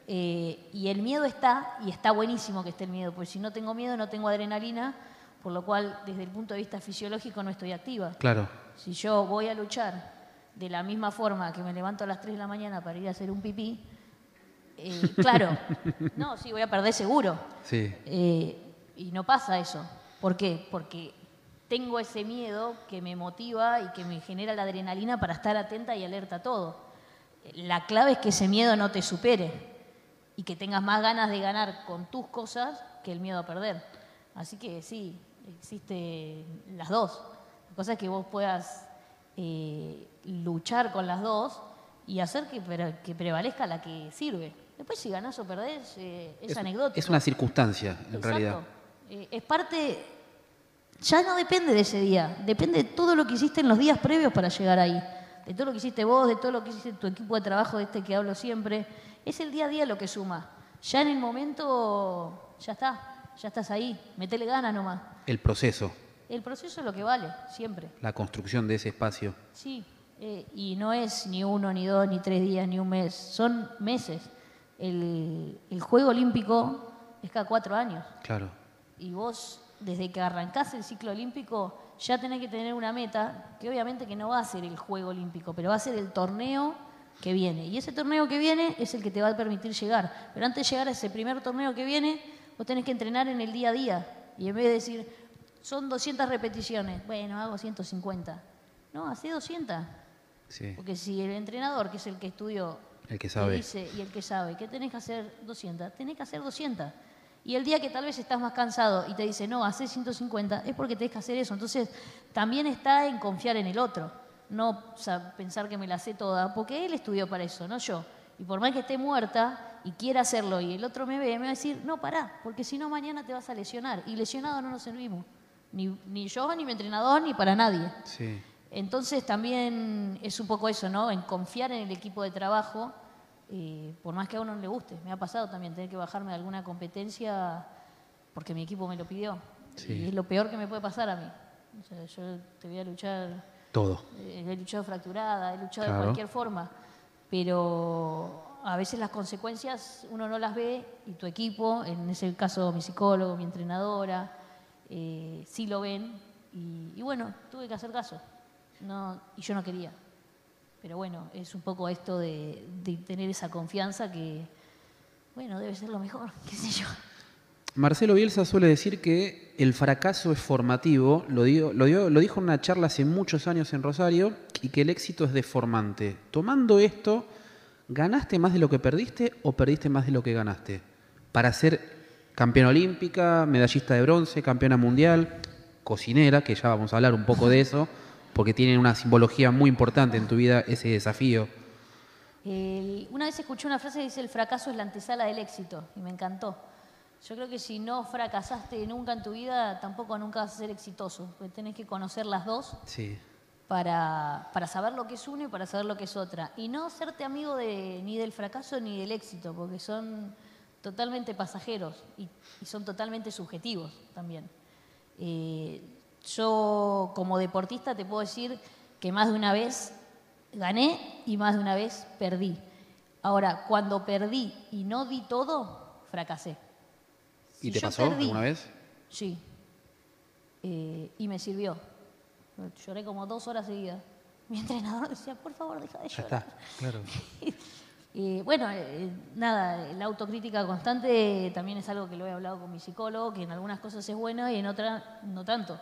Eh, y el miedo está, y está buenísimo que esté el miedo, porque si no tengo miedo no tengo adrenalina, por lo cual desde el punto de vista fisiológico no estoy activa. Claro. Si yo voy a luchar de la misma forma que me levanto a las 3 de la mañana para ir a hacer un pipí, eh, claro, [laughs] no, sí, voy a perder seguro. Sí. Eh, y no pasa eso. ¿Por qué? Porque tengo ese miedo que me motiva y que me genera la adrenalina para estar atenta y alerta a todo. La clave es que ese miedo no te supere y que tengas más ganas de ganar con tus cosas que el miedo a perder. Así que sí, existe las dos. La cosa es que vos puedas eh, luchar con las dos y hacer que, pre- que prevalezca la que sirve. Después si ganás o perdés eh, es, anecdótico. Es una circunstancia, en Exacto. realidad. Eh, es parte, ya no depende de ese día, depende de todo lo que hiciste en los días previos para llegar ahí. De todo lo que hiciste vos, de todo lo que hiciste tu equipo de trabajo, de este que hablo siempre. Es el día a día lo que suma. Ya en el momento, ya está, ya estás ahí, metele ganas nomás. El proceso, El proceso es lo que vale, siempre. la construcción de ese espacio. Sí, eh, y no es ni uno, ni dos, ni tres días, ni un mes, son meses. El, el Juego Olímpico es cada cuatro años. Claro. Y vos, desde que arrancás el ciclo olímpico, ya tenés que tener una meta, que obviamente que no va a ser el Juego Olímpico, pero va a ser el torneo que viene. Y ese torneo que viene es el que te va a permitir llegar. Pero antes de llegar a ese primer torneo que viene, vos tenés que entrenar en el día a día. Y en vez de decir, son 200 repeticiones, bueno, hago 150. No, hace 200. Sí. Porque si el entrenador, que es el que estudió, El que sabe. dice y el que sabe que tenés que hacer 200, tenés que hacer 200. Y el día que tal vez estás más cansado y te dice, no, hace 150, es porque tenés que hacer eso. Entonces, también está en confiar en el otro, no o sea, pensar que me la sé toda, porque él estudió para eso, no yo. Y por más que esté muerta y quiera hacerlo y el otro me ve, me va a decir, no, pará, porque si no mañana te vas a lesionar. Y lesionado no nos servimos. Ni, ni yo, ni mi entrenador, ni para nadie. Sí. Entonces también es un poco eso, ¿no? En confiar en el equipo de trabajo, eh, por más que a uno no le guste. Me ha pasado también tener que bajarme de alguna competencia porque mi equipo me lo pidió. Sí. Y es lo peor que me puede pasar a mí. O sea, yo te voy a luchar, Todo. eh, he luchado fracturada, he luchado Claro. de cualquier forma, pero a veces las consecuencias uno no las ve y tu equipo, en ese caso mi psicólogo, mi entrenadora, eh, sí lo ven y, y bueno, tuve que hacer caso. No, y yo no quería. Pero bueno, es un poco esto de, de tener esa confianza que, bueno, debe ser lo mejor, [laughs] qué sé yo. Marcelo Bielsa suele decir que el fracaso es formativo, lo, dio- lo, dio- lo dijo en una charla hace muchos años en Rosario, y que el éxito es deformante. Tomando esto, ¿ganaste más de lo que perdiste o perdiste más de lo que ganaste? Para ser campeona olímpica, medallista de bronce, campeona mundial, cocinera, que ya vamos a hablar un poco de eso, [laughs] porque tiene una simbología muy importante en tu vida ese desafío. El- una vez escuché una frase que dice, el fracaso es la antesala del éxito, y me encantó. Yo creo que si no fracasaste nunca en tu vida, tampoco nunca vas a ser exitoso, porque tenés que conocer las dos Sí, para, para saber lo que es una y para saber lo que es otra. Y no serte amigo de, ni del fracaso ni del éxito, porque son totalmente pasajeros y, y son totalmente subjetivos también. Eh, yo como deportista te puedo decir que más de una vez gané y más de una vez perdí. Ahora, cuando perdí y no di todo, fracasé. ¿Y te pasó perdí- alguna vez? Sí. Eh, y me sirvió. Lloré como dos horas seguidas. Mi entrenador decía, por favor, deja de Ya llorar. está, claro. [laughs] Eh, bueno, eh, nada, la autocrítica constante también es algo que lo he hablado con mi psicólogo, que en algunas cosas es buena y en otras no tanto.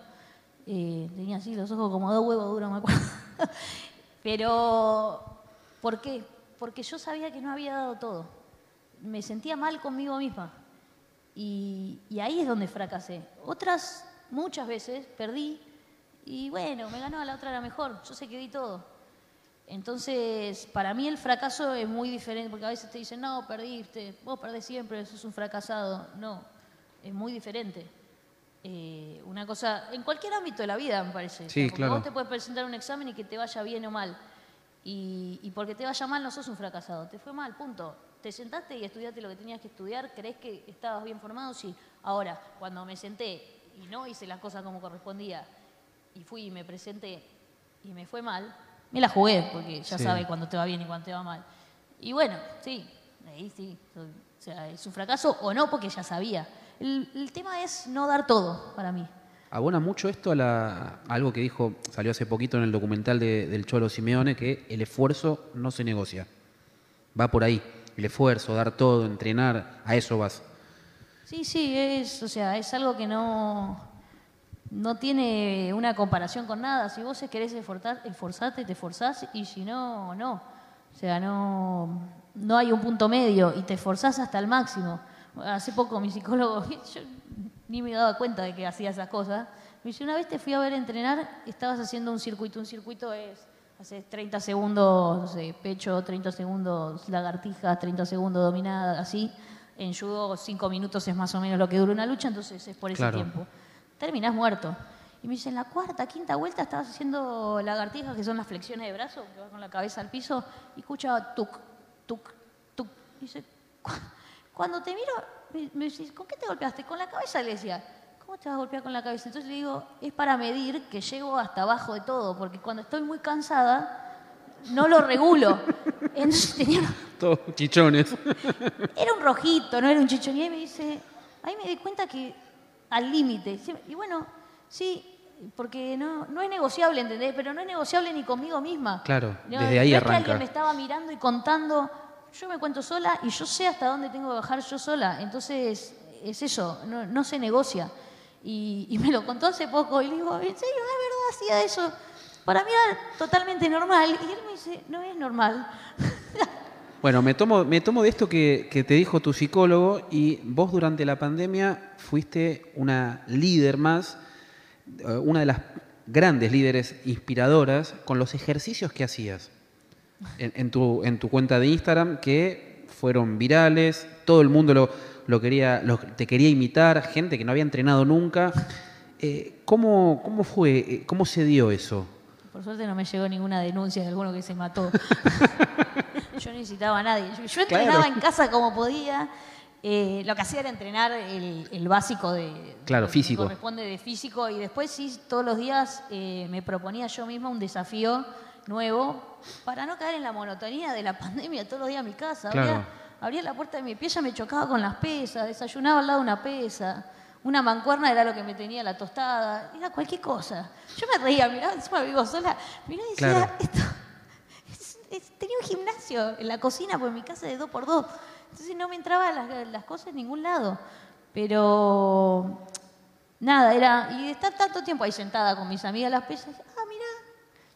Eh, tenía así los ojos como dos huevos duros, me acuerdo. [laughs] Pero, ¿por qué? Porque yo sabía que no había dado todo. Me sentía mal conmigo misma. Y, ahí es donde fracasé. Otras, muchas veces, perdí. Y bueno, me ganó, la otra era mejor. Yo sé que di todo. Entonces, para mí el fracaso es muy diferente, porque a veces te dicen, no, perdiste, vos perdés siempre, sos un fracasado. No, es muy diferente. Eh, una cosa, en cualquier ámbito de la vida, me parece. Sí, claro. Vos te puedes presentar un examen y que te vaya bien o mal. Y, y porque te vaya mal no sos un fracasado, te fue mal, punto. Te sentaste y estudiaste lo que tenías que estudiar, crees que estabas bien formado, sí. Ahora, cuando me senté y no hice las cosas como correspondía, y fui y me presenté y me fue mal, me la jugué, porque ya Sí. sabe cuándo te va bien y cuándo te va mal. Y bueno, sí, ahí sí. O sea, es un fracaso o no, porque ya sabía. El, el tema es no dar todo para mí. Abona mucho esto a, la- a algo que dijo, salió hace poquito en el documental de- del Cholo Simeone, que el esfuerzo no se negocia. Va por ahí. El esfuerzo, dar todo, entrenar, a eso vas. Sí, sí, es, o sea, es algo que no, no tiene una comparación con nada. Si vos querés esforzar, esforzarte, te esforzás, y si no, no. O sea, no, no hay un punto medio y te esforzás hasta el máximo. Hace poco mi psicólogo, [laughs] yo ni me daba cuenta de que hacía esas cosas, me dice, una vez te fui a ver entrenar, estabas haciendo un circuito. Un circuito es, haces 30 segundos, no sé, pecho, 30 segundos lagartijas, 30 segundos dominada, así. En judo, 5 minutos es más o menos lo que dura una lucha, entonces es por ese Claro. tiempo. Terminás muerto. Y me dice, en la cuarta, quinta vuelta estabas haciendo lagartijas, que son las flexiones de brazo, que vas con la cabeza al piso, y escuchaba tuc, tuc, tuc. Y dice, [laughs] "Cu- cuando te miro, me, me dice, ¿con qué te golpeaste? Con la cabeza, le decía. ¿Cómo te vas a golpear con la cabeza? Entonces le digo, es para medir que llego hasta abajo de todo, porque cuando estoy muy cansada, no lo regulo. [laughs] Entonces tenía Todos chichones. [laughs] era un rojito, no era un chichón. Y ahí me dice, ahí me di cuenta que al límite. Y bueno, sí, porque no, no es negociable, ¿entendés? Pero no es negociable ni conmigo misma. Claro, No, desde ahí no es que arranca. alguien me estaba mirando y contando, yo me cuento sola y yo sé hasta dónde tengo que bajar yo sola. Entonces, es eso, no, se negocia. Y, me lo contó hace poco y le digo, ¿en serio? ¿Es verdad? Hacía eso. Para mí era totalmente normal. Y él me dice, no es normal. [laughs] Bueno, me tomo, me tomo de esto que, que te dijo tu psicólogo y vos durante la pandemia fuiste una líder más, eh, una de las grandes líderes inspiradoras con los ejercicios que hacías en, en tu, en tu cuenta de Instagram que fueron virales, todo el mundo lo, lo quería, lo- te quería imitar, gente que no había entrenado nunca. Eh, ¿cómo, ¿Cómo fue? Eh, ¿Cómo se dio eso? Por suerte no me llegó ninguna denuncia de alguno que se mató. [laughs] yo no necesitaba a nadie. Yo, yo entrenaba Claro. en casa como podía. Eh, lo que hacía era entrenar el, el básico de Claro, lo que físico. corresponde de físico y después sí todos los días eh, me proponía yo misma un desafío nuevo para no caer en la monotonía de la pandemia todos los días a mi casa. Claro. Abría, abría la puerta de mi pieza, me chocaba con las pesas, desayunaba al lado de una pesa. Una mancuerna era lo que me tenía la tostada, era cualquier cosa. Yo me reía, miraba, encima vivo sola, miraba y decía, Claro. esto, [laughs] es- es- tenía un gimnasio en la cocina, porque mi casa de dos por dos. Entonces no me entraban las, las cosas en ningún lado. Pero nada, era. Y estar tanto tiempo ahí sentada con mis amigas las pesas,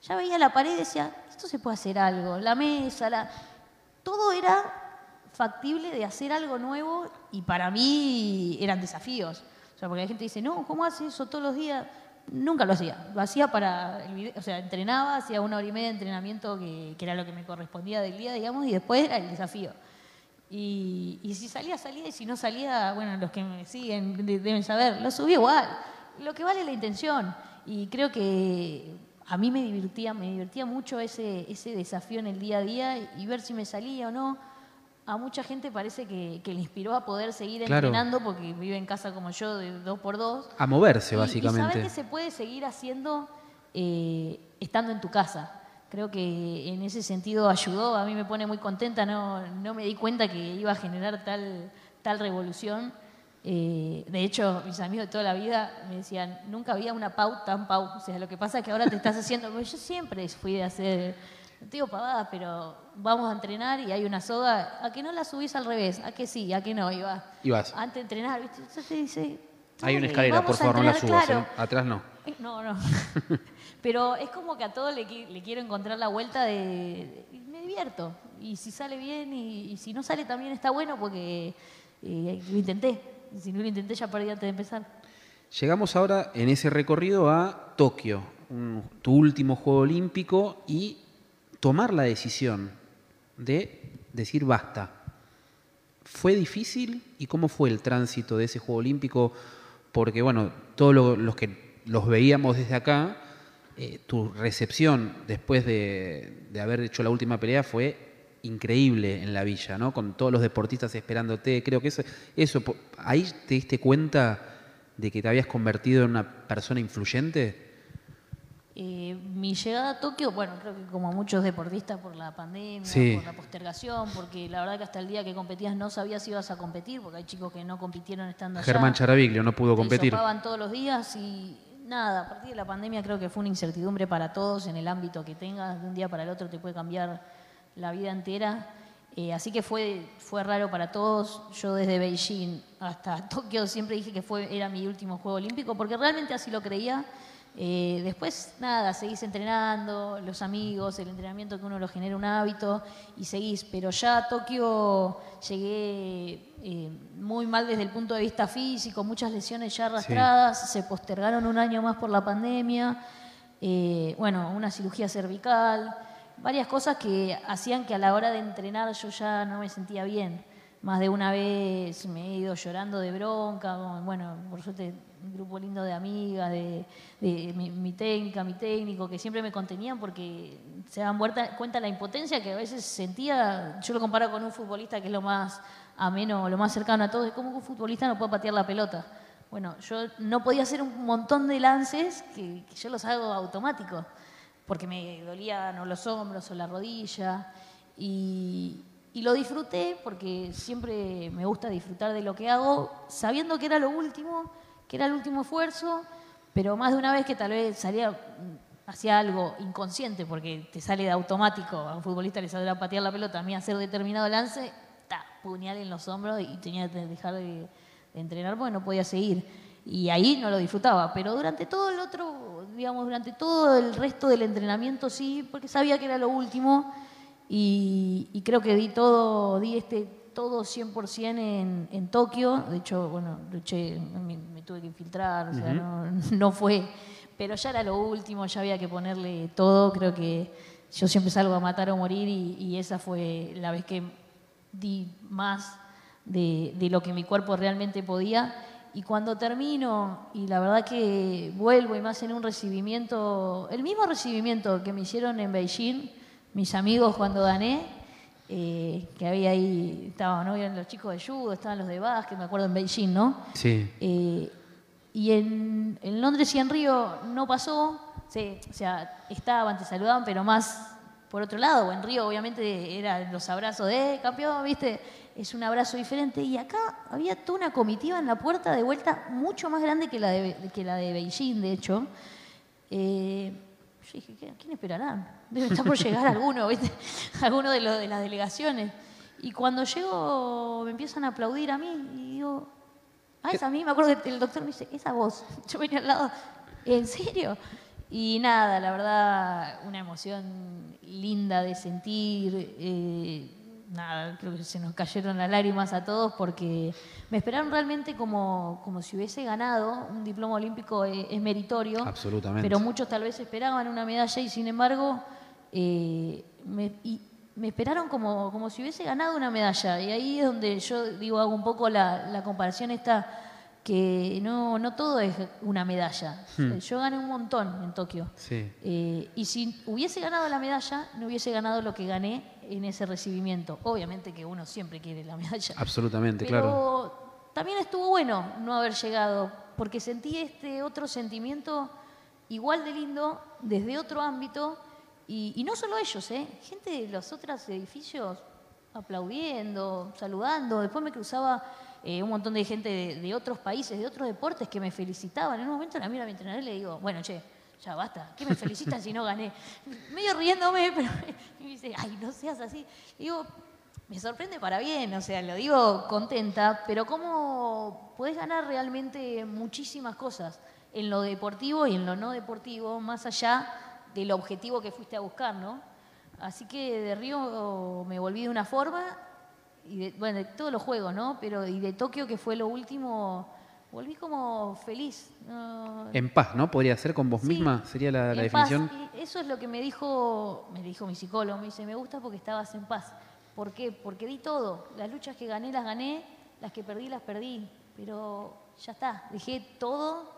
ya veía la pared y decía, esto se puede hacer algo. La mesa, la. Todo era factible de hacer algo nuevo y para mí eran desafíos. O sea, porque la gente dice, no, ¿cómo haces eso todos los días? Nunca lo hacía. Lo hacía para el video, o sea, entrenaba, hacía una hora y media de entrenamiento que, que era lo que me correspondía del día, digamos, y después era el desafío. Y, y si salía, salía, y si no salía, bueno, los que me siguen de- deben saber, lo subí igual. Lo que vale es la intención. Y creo que a mí me divertía, me divertía mucho ese, ese desafío en el día a día y ver si me salía o no. A mucha gente parece que, que le inspiró a poder seguir Claro. entrenando porque vive en casa como yo, de dos por dos. A moverse, Y- Y, básicamente. saber que se puede seguir haciendo eh, estando en tu casa. Creo que en ese sentido ayudó, a mí me pone muy contenta, no, no me di cuenta que iba a generar tal, tal revolución. Eh, de hecho, mis amigos de toda la vida me decían, nunca había una pau tan pau. O sea, lo que pasa es que ahora te estás haciendo, porque [laughs] yo siempre fui de hacer no te digo pavadas, pero vamos a entrenar y hay una soga, a que no la subís al revés, a que sí, a que no, y vas. Y vas. Antes de entrenar, ¿viste? Entonces dice, Hay una "Dale, escalera, por favor, no la entrenar", subas. claro. ¿eh? Atrás no. Eh, No, no. [laughs] Pero es como que a todo le, qui- le quiero encontrar la vuelta de, de- Me divierto. Y si sale bien y, y si no sale también está bueno porque eh, lo intenté. Si no lo intenté ya perdí antes de empezar. Llegamos ahora en ese recorrido a Tokio, tu último Juego Olímpico, y tomar la decisión de decir basta. ¿Fue difícil y cómo fue el tránsito de ese Juego Olímpico? Porque, bueno, todos lo- los que los veíamos desde acá, eh, tu recepción después de, de haber hecho la última pelea fue increíble en la villa, ¿no? Con todos los deportistas esperándote. Creo que eso, eso ahí te diste cuenta de que te habías convertido en una persona influyente. Eh, mi llegada a Tokio, bueno, creo que como muchos deportistas por la pandemia, Sí. por la postergación, porque la verdad que hasta el día que competías no sabías si ibas a competir, porque hay chicos que no compitieron estando allá. Germán Charaviglio no pudo te competir. hisopaban todos los días y nada, a partir de la pandemia creo que fue una incertidumbre para todos en el ámbito que tengas, de un día para el otro te puede cambiar la vida entera. Eh, así que fue, fue raro para todos. Yo desde Beijing hasta [laughs] Tokio siempre dije que fue, era mi último Juego Olímpico, porque realmente así lo creía. Eh, después, nada, seguís entrenando, los amigos, el entrenamiento que uno lo genera un hábito y seguís. Pero ya a Tokio llegué eh, muy mal desde el punto de vista físico, muchas lesiones ya arrastradas, se postergaron un año más por la pandemia, bueno, una cirugía cervical, varias cosas que hacían que a la hora de entrenar yo ya no me sentía bien. Más de una vez me he ido llorando de bronca, bueno, por suerte un grupo lindo de amigas, de, mi, mi técnica, mi técnico, que siempre me contenían porque se vuelta- cuenta la impotencia que a veces sentía, yo lo comparo con un futbolista que es lo más ameno, lo más cercano a todos, es como un futbolista no puede patear la pelota. Bueno, yo no podía hacer un montón de lances que, que yo los hago automáticos, porque me dolían o los hombros o la rodilla. Y, y lo disfruté porque siempre me gusta disfrutar de lo que hago, sabiendo que era lo último, que era el último esfuerzo, pero más de una vez que tal vez salía, mm, hacía algo inconsciente, porque te sale de automático, a un futbolista le saldrá patear la pelota, a mí hacer determinado lance, ta, puñal en los hombros y tenía que dejar de, de entrenar porque no podía seguir. Y ahí no lo disfrutaba, pero durante todo el otro, digamos, durante todo el resto del entrenamiento sí, porque sabía que era lo último y, y creo que di todo, di este todo 100% en, en Tokio. De hecho, bueno, luché, me, me tuve que infiltrar, o sea, no, no fue. Pero ya era lo último, ya había que ponerle todo. Creo que yo siempre salgo a matar o morir y, y esa fue la vez que di más de, de lo que mi cuerpo realmente podía. Y cuando termino, y la verdad que vuelvo y más en un recibimiento, el mismo recibimiento que me hicieron en Beijing, mis amigos cuando gané, eh, que había ahí, estaban ¿no? Eran los chicos de judo, estaban los de básquet, me acuerdo en Beijing, ¿no? Sí. Eh, y en, en Londres y en Río no pasó, sí, o sea, estaban, te saludaban, pero más por otro lado, o en Río obviamente eran los abrazos de "Eh, campeón, ¿viste? Es un abrazo diferente. Y acá había toda una comitiva en la puerta de vuelta mucho más grande que la de, que la de Beijing, de hecho. Eh, yo dije, ¿qué- ¿quién esperarán? Debe estar por llegar alguno, ¿viste? [laughs] Alguno de las delegaciones. Y cuando llego me empiezan a aplaudir a mí y digo, ah, es a mí, me acuerdo que el doctor me dice, esa voz. [laughs] Yo venía al lado, ¿en serio? Y nada, la verdad, una emoción linda de sentir. eh, nada, creo que se nos cayeron las lágrimas a todos porque me esperaron realmente como, como si hubiese ganado. Un diploma olímpico es, es meritorio. Absolutamente. Pero muchos tal vez esperaban una medalla y sin embargo eh, me, y me esperaron como, como si hubiese ganado una medalla. Y ahí es donde yo digo, hago un poco la, la comparación esta, que no, no todo es una medalla. Yo gané un montón en Tokio. Sí. Eh, y si hubiese ganado la medalla, no hubiese ganado lo que gané en ese recibimiento. Obviamente que uno siempre quiere la [laughs] medalla. Absolutamente, Pero claro. también estuvo bueno no haber llegado, porque sentí este otro sentimiento igual de lindo, desde otro ámbito, y, y no solo ellos, ¿eh? gente de los otros edificios aplaudiendo, saludando. Después me cruzaba eh, un montón de gente de, de otros países, de otros deportes que me felicitaban. En un momento la miro a mi entrenador y le digo, bueno, che, ya basta, ¿qué me felicitan si no gané? Medio riéndome, pero [laughs] me dice, ay, no seas así. digo, me sorprende para bien, o sea, lo digo contenta, pero ¿cómo podés ganar realmente muchísimas cosas en lo deportivo y en lo no deportivo, más allá del objetivo que fuiste a buscar, ¿no? Así que de Río me volví de una forma, y de, bueno, de todos los juegos, ¿no? Pero y de Tokio, que fue lo último, volví como feliz. En paz, ¿no? Podría ser con vos misma, sería la, definición. eso es lo que me dijo, me dijo mi psicólogo, me dice, me gusta porque estabas en paz. ¿Por qué? Porque di todo. Las luchas que gané las gané, las que perdí las perdí. Pero ya está, dejé todo,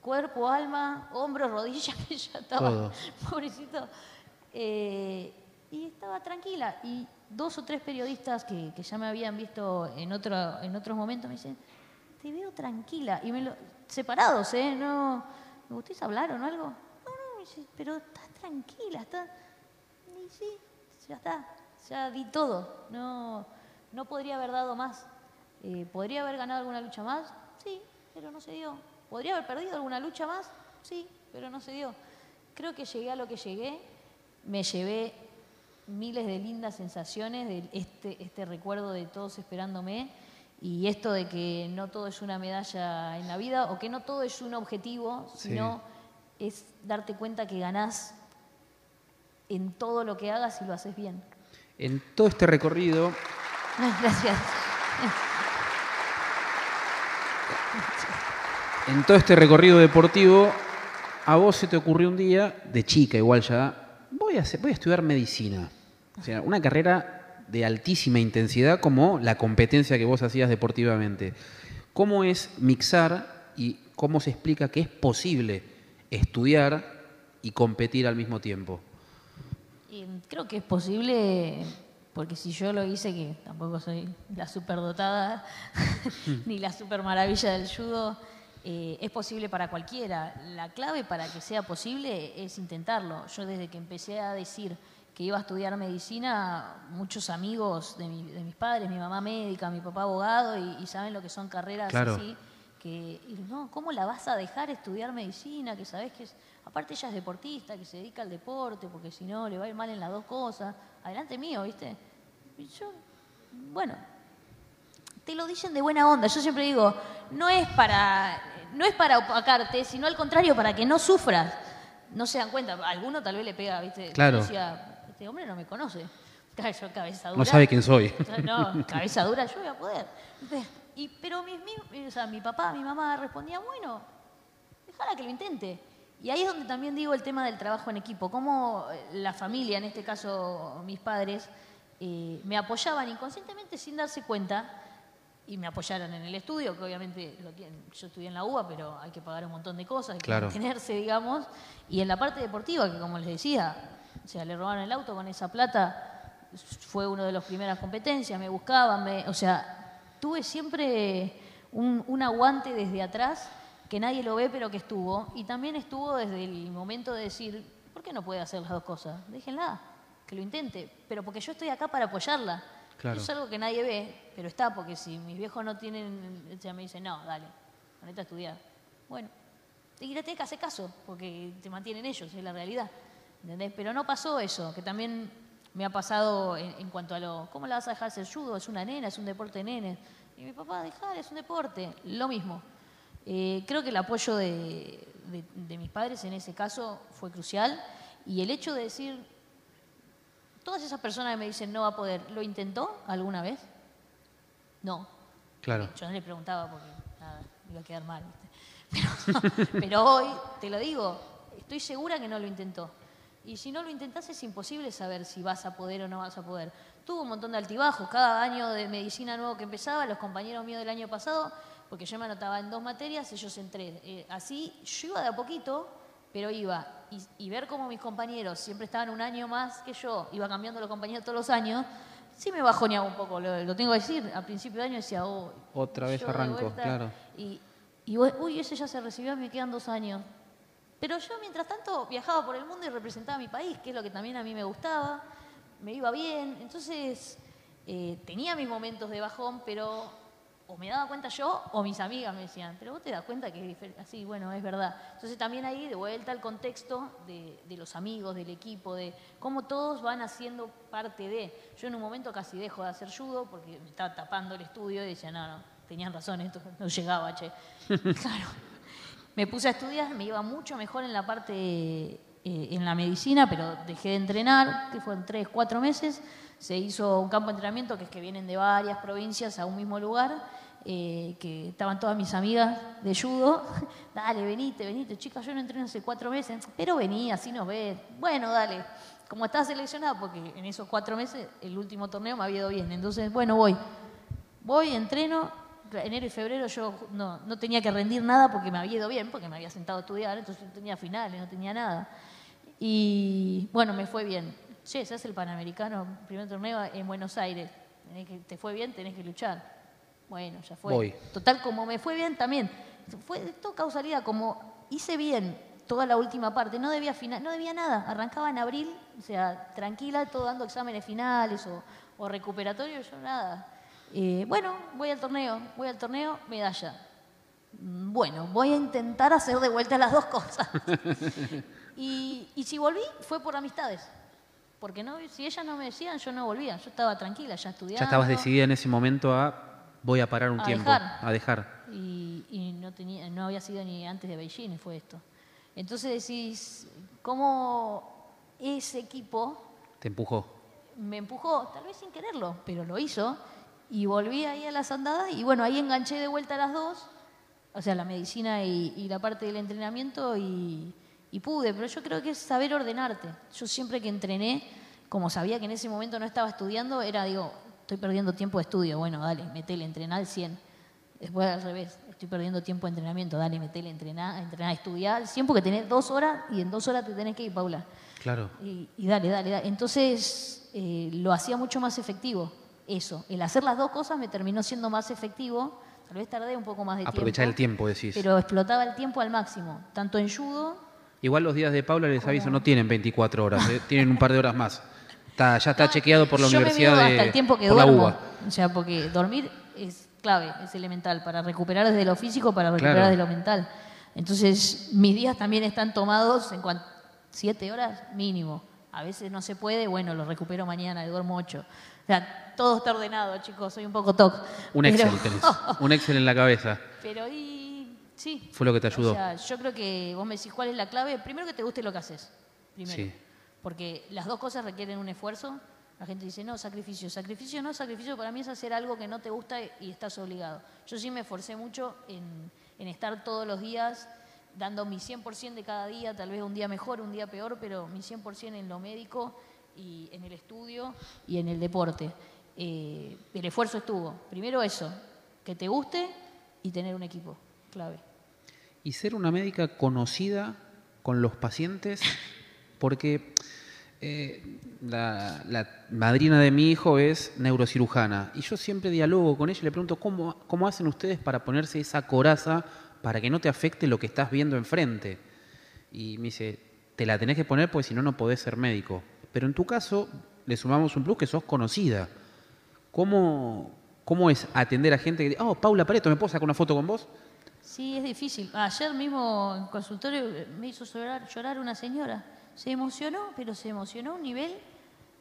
cuerpo, alma, hombros, rodillas, [laughs] ya estaba, pobrecito. Eh, y estaba tranquila. Y dos o tres periodistas que, ya me habían visto en, otro, en otros momentos me dicen, te veo tranquila. Y me lo, separados, ¿eh? No, ¿me gustáis hablar o no algo? No, no, pero estás tranquila, está. Y sí, ya está ya di todo, no, no podría haber dado más. Eh, ¿Podría haber ganado alguna lucha más? Sí, pero no se dio. ¿Podría haber perdido alguna lucha más? Sí, pero no se dio. Creo que llegué a lo que llegué, me llevé miles de lindas sensaciones, de este, este recuerdo de todos esperándome y esto de que no todo es una medalla en la vida o que no todo es un objetivo, sino es darte cuenta que ganás en todo lo que hagas y lo haces bien. En todo este recorrido... Gracias. En todo este recorrido deportivo, a vos se te ocurrió un día, de chica igual ya, voy a, voy a estudiar medicina. O sea, una carrera de altísima intensidad como la competencia que vos hacías deportivamente. ¿Cómo es mixar y cómo se explica que es posible estudiar y competir al mismo tiempo? creo que es posible, porque si yo lo hice, que tampoco soy la superdotada [laughs] ni la super maravilla del judo, eh, es posible para cualquiera. La clave para que sea posible es intentarlo. Yo desde que empecé a decir que iba a estudiar medicina, muchos amigos de, mis padres, mi mamá médica, mi papá abogado, y, saben lo que son carreras así, que, no, ¿cómo la vas a dejar estudiar medicina? Que sabes que es Aparte ella es deportista, que se dedica al deporte, porque si no le va a ir mal en las dos cosas. Adelante mío, ¿viste? Y yo, bueno, te lo dicen de buena onda. Yo siempre digo, no es para, no es para opacarte, sino al contrario, para que no sufras. No se dan cuenta. alguno tal vez le pega, ¿viste? Claro. Decía, este hombre no me conoce. [laughs] Yo, cabeza dura. No sabe quién soy. [laughs] No, cabeza dura, yo voy a poder. Y, pero mi, o sea, mi papá, mi mamá respondían, bueno, déjala que lo intente. Y ahí es donde también digo el tema del trabajo en equipo, cómo eh, la familia, en este caso mis padres, eh, me apoyaban inconscientemente sin darse cuenta y me apoyaron en el estudio, que obviamente lo yo estudié en la UBA, pero hay que pagar un montón de cosas, hay que mantenerse, digamos, y en la parte deportiva, que como les decía, sea, le robaron el auto con esa plata, fue una de las primeras competencias, me buscaban, me, o sea, tuve siempre un, un aguante desde atrás que nadie lo ve pero que estuvo, y también estuvo desde el momento de decir, ¿por qué no puede hacer las dos cosas? Déjenla, que lo intente, pero porque yo estoy acá para apoyarla. Eso es algo que nadie ve, pero está, porque si mis viejos no tienen, ya me dicen, no, dale, ponete a estudiar. Bueno, y le tenés que hacer caso, porque te mantienen ellos, es la realidad. ¿Entendés? Pero no pasó eso, que también me ha pasado en, cuanto a lo, ¿cómo la vas a dejar hacer judo? Es una nena, es un deporte de nene. Y mi papá, dejar, es un deporte. Lo mismo. Eh, creo que el apoyo de, mis padres en ese caso fue crucial y el hecho de decir, todas esas personas que me dicen no va a poder, ¿lo intentó alguna vez? No. Claro. Yo no le preguntaba porque nada, iba a quedar mal. [laughs] Pero, pero hoy, te lo digo, estoy segura que no lo intentó. Y si no lo intentás es imposible saber si vas a poder o no vas a poder. Tuvo un montón de altibajos. Cada año de medicina nuevo que empezaba, los compañeros míos del año pasado porque yo me anotaba en dos materias, ellos en tres. Eh, así yo iba de a poquito, pero iba. Y, ver cómo mis compañeros siempre estaban un año más que yo, iba cambiando los compañeros todos los años, sí me bajoneaba un poco, lo, tengo que decir. Al principio de año decía, oh, otra vez arranco, claro. Y, y, uy, ese ya se recibió, me quedan dos años. Pero yo, mientras tanto, viajaba por el mundo y representaba a mi país, que es lo que también a mí me gustaba, me iba bien. Entonces, eh, tenía mis momentos de bajón, pero o me daba cuenta yo o mis amigas me decían, pero vos te das cuenta que es diferente. Así, bueno, es verdad. Entonces también ahí de vuelta al contexto de, de, los amigos, del equipo, de cómo todos van haciendo parte de. Yo en un momento casi dejo de hacer judo porque me estaba tapando el estudio y decía, no, no, tenían razón, esto no llegaba, che. [laughs] claro. Me puse a estudiar, me iba mucho mejor en la parte, eh, en la medicina, pero dejé de entrenar, que fueron tres, cuatro meses. Se hizo un campo de entrenamiento que es que vienen de varias provincias a un mismo lugar eh, que estaban todas mis amigas de judo, [laughs] dale, venite, venite, chicas, yo no entreno hace cuatro meses, pero vení, así nos ves, bueno, dale, como estás seleccionada, porque en esos cuatro meses el último torneo me había ido bien, entonces, bueno, voy, voy, entreno, enero y febrero yo no, no tenía que rendir nada porque me había ido bien, porque me había sentado a estudiar, entonces no tenía finales, no tenía nada. Y bueno, me fue bien. Che, se hace el Panamericano, primer torneo en Buenos Aires. te fue bien, tenés que luchar. Bueno, ya fue. Total, como me fue bien también. Fue todo causalidad, como hice bien toda la última parte, no debía, final, no debía nada. Arrancaba en abril, o sea, tranquila, todo dando exámenes finales o, o recuperatorios, yo nada. Eh, bueno, voy al torneo, voy al torneo, medalla. Bueno, voy a intentar hacer de vuelta las dos cosas. [laughs] y, y si volví, fue por amistades. Porque no, si ellas no me decían, yo no volvía. Yo estaba tranquila, ya estudiando. Ya estabas decidida en ese momento a voy a parar un tiempo, a dejar. Y, no, tenía, no había sido ni antes de Beijing, fue esto. Entonces decís, ¿cómo ese equipo... Te empujó. Me empujó, tal vez sin quererlo, pero lo hizo. Y volví ahí a las andadas y bueno, ahí enganché de vuelta a las dos, o sea, la medicina y, la parte del entrenamiento y, y pude, pero yo creo que es saber ordenarte. Yo siempre que entrené, como sabía que en ese momento no estaba estudiando, era, digo, estoy perdiendo tiempo de estudio, bueno, dale, metele, entrenar al 100. Después al revés, estoy perdiendo tiempo de entrenamiento, dale, metele, entrenar, entrenar, estudiar al 100 porque tenés dos horas y en dos horas te tenés que ir, Paula. Claro. Y, dale, dale, dale. Entonces eh, lo hacía mucho más efectivo, eso. El hacer las dos cosas me terminó siendo más efectivo. Tal vez tardé un poco más de tiempo. Aprovechar el tiempo, decís. Pero explotaba el tiempo al máximo, tanto en judo. Igual los días de Paula, les aviso, no tienen 24 horas, eh, tienen un par de horas más ya está chequeado por la Universidad me de hasta el tiempo que duermo. O sea, porque dormir es clave, es elemental para recuperar desde lo físico, para recuperar desde lo mental. Entonces, mis días también están tomados en cuanto siete horas mínimo. A veces no se puede, bueno, lo recupero mañana, duermo ocho. Sea, todo está ordenado, chicos, soy un poco toc. Un Excel tenés, [laughs] un Excel en la cabeza. Pero y sí. Fue lo que te ayudó. O sea, yo creo que vos me decís cuál es la clave. Primero que te guste lo que haces. Primero. Sí. Porque las dos cosas requieren un esfuerzo. La gente dice, no, sacrificio. Sacrificio no, sacrificio para mí es hacer algo que no te gusta y estás obligado. Yo sí me esforcé mucho en, estar todos los días dando mi 100% de cada día, tal vez un día mejor, un día peor, pero mi 100% en lo médico y en el estudio y en el deporte. Eh, el esfuerzo estuvo. Primero eso, que te guste y tener un equipo clave. Y ser una médica conocida con los pacientes porque eh, la, madrina de mi hijo es neurocirujana y yo siempre dialogo con ella y le pregunto ¿cómo, cómo hacen ustedes para ponerse esa coraza para que no te afecte lo que estás viendo enfrente. Y me dice, te la tenés que poner porque si no, no podés ser médico. Pero en tu caso, le sumamos un plus que sos conocida. ¿Cómo, cómo es atender a gente que dice, oh, Paula Pareto, ¿me puedo sacar una foto con vos? Sí, es difícil. Ayer mismo en consultorio me hizo llorar, llorar una señora se emocionó, pero se emocionó a un nivel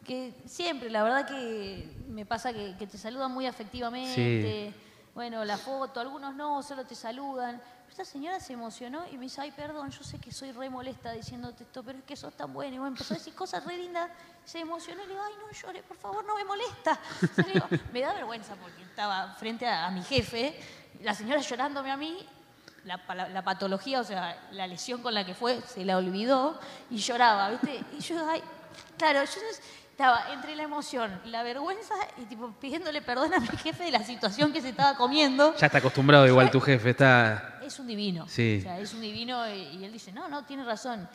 que siempre, la verdad que me pasa que, te saludan muy afectivamente. Bueno, la foto, algunos no, solo te saludan. Esta señora se emocionó y me dice, ay, perdón, yo sé que soy re molesta diciéndote esto, pero es que sos tan buena. Y bueno, empezó a decir cosas re lindas, se emocionó y le digo, ay, no llores, por favor, no me molesta. me da vergüenza porque estaba frente a mi jefe, la señora llorándome a mí la, patología, o sea, la lesión con la que fue, se la olvidó y lloraba, ¿viste? Y yo, ay, claro, yo estaba entre la emoción, la vergüenza y tipo pidiéndole perdón a mi jefe de la situación que se estaba comiendo. Ya está acostumbrado igual tu jefe, está... Es un divino. Sí. O sea, es un divino y, él dice, no, no, tiene razón.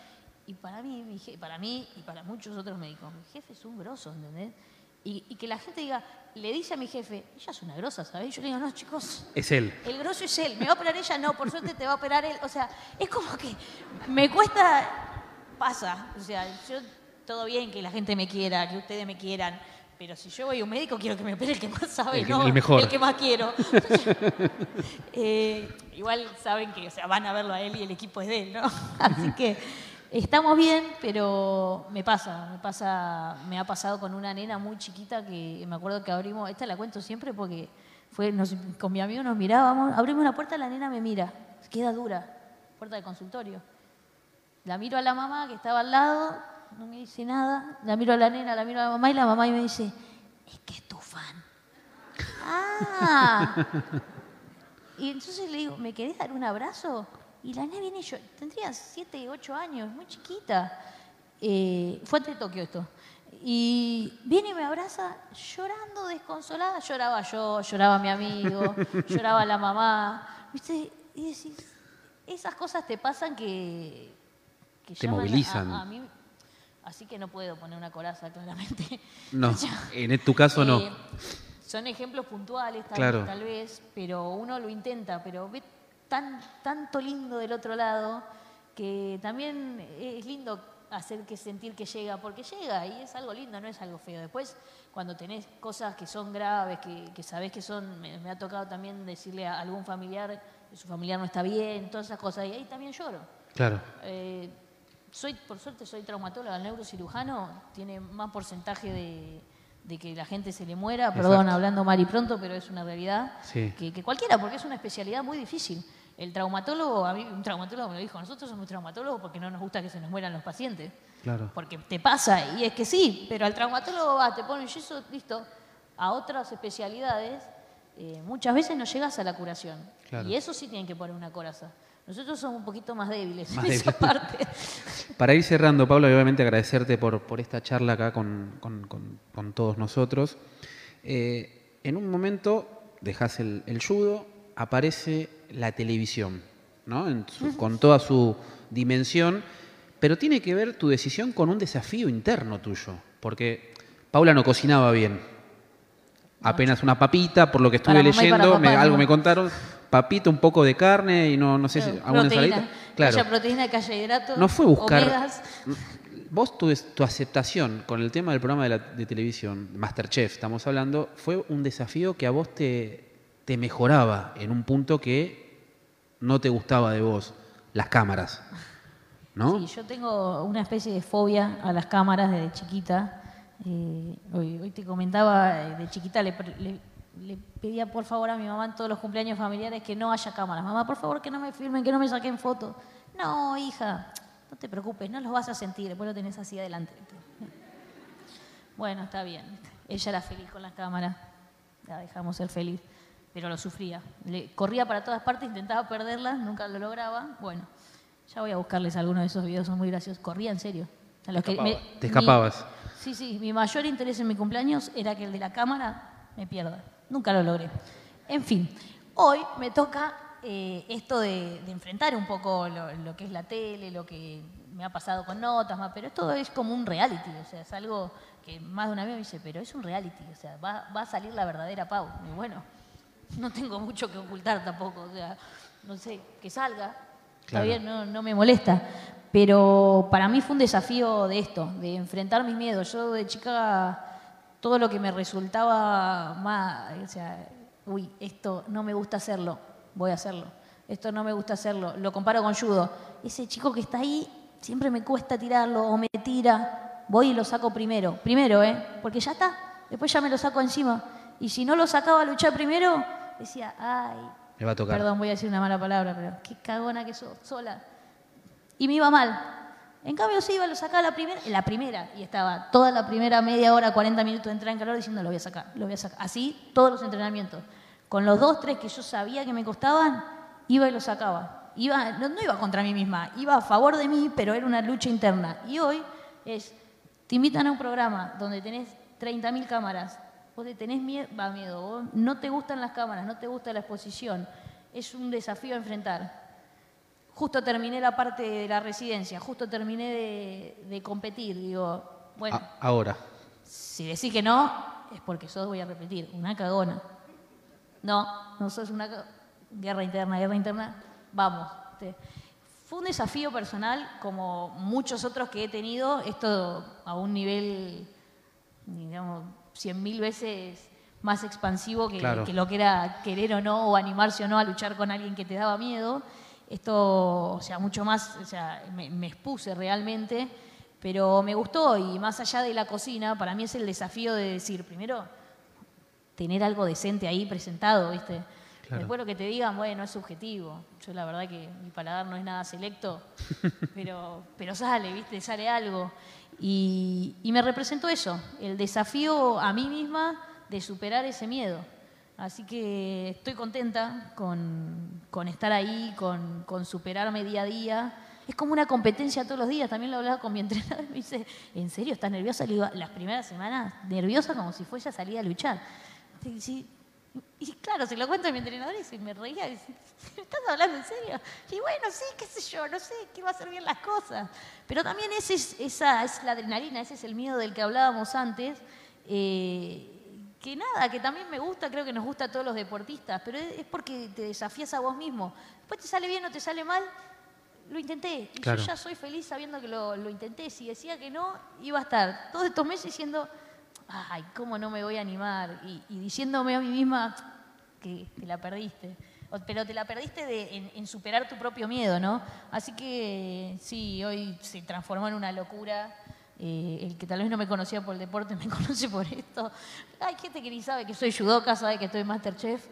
Y para mí, mi para mí y para muchos otros médicos, mi jefe es un grosso, ¿entendés? Y, que la gente diga, le dice a mi jefe, ella es una grosa, ¿sabes? Yo le digo, no, chicos. Es él. El grosso es él. ¿Me va a operar ella? No, por suerte te va a operar él. O sea, es como que me cuesta, pasa. O sea, yo, todo bien que la gente me quiera, que ustedes me quieran, pero si yo voy a un médico, quiero que me opere el que más sabe, El no el mejor. el que más quiero. [laughs] Eh, igual saben que o sea, van a verlo a él y el equipo es de él, ¿no? [laughs] Así que estamos bien, pero me pasa, me pasa, me ha pasado con una nena muy chiquita que me acuerdo que abrimos, esta la cuento siempre porque fue, nos- con mi amigo nos mirábamos, abrimos la puerta, la nena me mira, queda dura, puerta del consultorio. La miro a la mamá que estaba al lado, no me dice nada. La miro a la nena, la miro a la mamá y la mamá y me dice, es que es tu fan. Ah. Y entonces le digo, ¿me querés dar un abrazo? Y la nena viene y yo, tendría 7, 8 años, muy chiquita. Eh, fue ante Tokio esto. Y viene y me abraza llorando, desconsolada. Lloraba yo, lloraba mi amigo, lloraba la mamá. ¿Viste? Y decís, esas cosas te pasan que, que Te llaman a- movilizan. A, mí, así que no puedo poner una coraza, claramente. No, [laughs] en tu caso no. Eh, son ejemplos puntuales tal, Claro. tal vez, pero uno lo intenta, pero ve tan, tanto lindo del otro lado que también es lindo hacer que sentir que llega, porque llega y es algo lindo, no es algo feo. Después, cuando tenés cosas que son graves, que, que sabés que son, me, me ha tocado también decirle a algún familiar que su familiar no está bien, todas esas cosas, y ahí también lloro. Claro. Eh, soy, por suerte, soy traumatóloga, el neurocirujano tiene más porcentaje de, de que la gente se le muera, perdón, hablando mal y pronto, pero es una realidad, Sí. que, que cualquiera, porque es una especialidad muy difícil. El traumatólogo, a mí un traumatólogo me lo dijo, nosotros somos traumatólogos porque no nos gusta que se nos mueran los pacientes. Claro. Porque te pasa, y es que sí, pero al traumatólogo va, te pone yeso, listo. A otras especialidades, eh, muchas veces no llegas a la curación. Claro. Y eso sí tienen que poner una coraza. Nosotros somos un poquito más débiles Más en esa débiles. parte. [laughs] Para ir cerrando, Pablo, y obviamente agradecerte por, por esta charla acá con, con- con- con todos nosotros. Eh, en un momento dejas el, el judo, aparece la televisión, ¿no? En su- con toda su dimensión, pero tiene que ver tu decisión con un desafío interno tuyo, porque Paula no cocinaba bien. Apenas una papita, por lo que estuve leyendo, me- algo me contaron, papita, un poco de carne y no, no sé si alguna proteína, ensaladita. que Claro. haya proteína, que haya hidratos, No fue buscar. omegas. Vos, tu, tu aceptación con el tema del programa de, la- de televisión, Masterchef, estamos hablando, fue un desafío que a vos te, te mejoraba en un punto que no te gustaba de vos, las cámaras. ¿No? Sí, yo tengo una especie de fobia a las cámaras desde chiquita. Eh, hoy, hoy te comentaba, eh, de chiquita le- le pedía por favor a mi mamá en todos los cumpleaños familiares que no haya cámaras. Mamá, por favor, que no me filmen, que no me saquen fotos. No, hija, no te preocupes, no los vas a sentir, después lo tenés así adelante. [laughs] Bueno, está bien. Ella era feliz con las cámaras, la dejamos ser feliz, pero lo sufría. Le, corría para todas partes, intentaba perderlas, nunca lo lograba. Bueno, ya voy a buscarles algunos de esos videos, son muy graciosos. Corría en serio. A los que escapabas. me- Te mi- escapabas. sí, sí, mi mayor interés en mi cumpleaños era que el de la cámara me pierda. Nunca lo logré. En fin, hoy me toca eh, esto de, de enfrentar un poco lo, lo que es la tele, lo que me ha pasado con notas, más, pero esto es como un reality, o sea, es algo que más de una vez me dice, pero es un reality, o sea, va, va a salir la verdadera Pau. Y bueno, [laughs] no tengo mucho que ocultar tampoco, o sea, no sé, que salga, Claro. bien, no, no me molesta. Pero para mí fue un desafío de esto, de enfrentar mis miedos. Yo de chica, todo lo que me resultaba más, o sea, uy, esto no me gusta hacerlo, voy a hacerlo. Esto no me gusta hacerlo, lo comparo con judo. Ese chico que está ahí, siempre me cuesta tirarlo o me tira, voy y lo saco primero. Primero, ¿eh? Porque ya está, después ya me lo saco encima. Y si no lo sacaba a luchar primero, decía, ay, Me va a tocar. Perdón, voy a decir una mala palabra, pero qué cagona que sos, sola. Y me iba mal. En cambio, sí iba, lo sacaba la primera, la primera, y estaba toda la primera media hora, 40 minutos de entrar en calor diciendo lo voy a sacar, lo voy a sacar. Así, todos los entrenamientos. Con los dos, tres que yo sabía que me costaban, iba y lo sacaba. Iba, no, no iba contra mí misma, iba a favor de mí, pero era una lucha interna. Y hoy es, te invitan a un programa donde tenés 30.000 cámaras, vos te tenés miedo, va, miedo, vos no te gustan las cámaras, no te gusta la exposición, es un desafío a enfrentar. Justo terminé la parte de la residencia, justo terminé de, de competir, digo, bueno, A- ahora. si decís que no, es porque sos, voy a repetir, una cagona. No, no sos una ca- guerra interna, guerra interna, vamos. Te- Fue un desafío personal, como muchos otros que he tenido, esto a un nivel digamos, cien mil veces más expansivo que, Claro. que lo que era querer o no, o animarse o no a luchar con alguien que te daba miedo. Esto, o sea, mucho más, o sea, me, me expuse realmente, pero me gustó y más allá de la cocina, para mí es el desafío de decir, primero, tener algo decente ahí presentado, ¿viste? Claro. Después lo que te digan, bueno, es subjetivo. Yo la verdad que mi paladar no es nada selecto, [laughs] pero, pero sale, ¿viste? Sale algo. Y, y me representó eso, el desafío a mí misma de superar ese miedo. Así que estoy contenta con, estar ahí, con, superarme día a día. Es como una competencia todos los días. También lo hablaba con mi [laughs] entrenador me dice, ¿en serio estás nerviosa? Le digo, las primeras semanas nerviosa como si fuese a salir a luchar. Y, claro, se lo cuento a mi entrenador y se me reía. Y dice, ¿me estás hablando en serio? Y bueno, sí, qué sé yo, no sé, que va a hacer bien las cosas. Pero también ese es, esa es la adrenalina, ese es el miedo del que hablábamos antes. eh, que nada, que también me gusta, creo que nos gusta a todos los deportistas, pero es, porque te desafías a vos mismo. Después te sale bien o te sale mal, lo intenté. Y Claro. yo ya soy feliz sabiendo que lo, lo intenté. Si decía que no, iba a estar todos estos meses diciendo, ay, ¿cómo no me voy a animar? Y, y diciéndome a mí misma que te la perdiste. O- Pero te la perdiste de- en, en superar tu propio miedo, ¿no? Así que sí, hoy se transformó en una locura. Eh, el que tal vez no me conocía por el deporte [laughs] me conoce por esto. Hay gente que ni sabe que soy judoka, sabe que estoy Masterchef.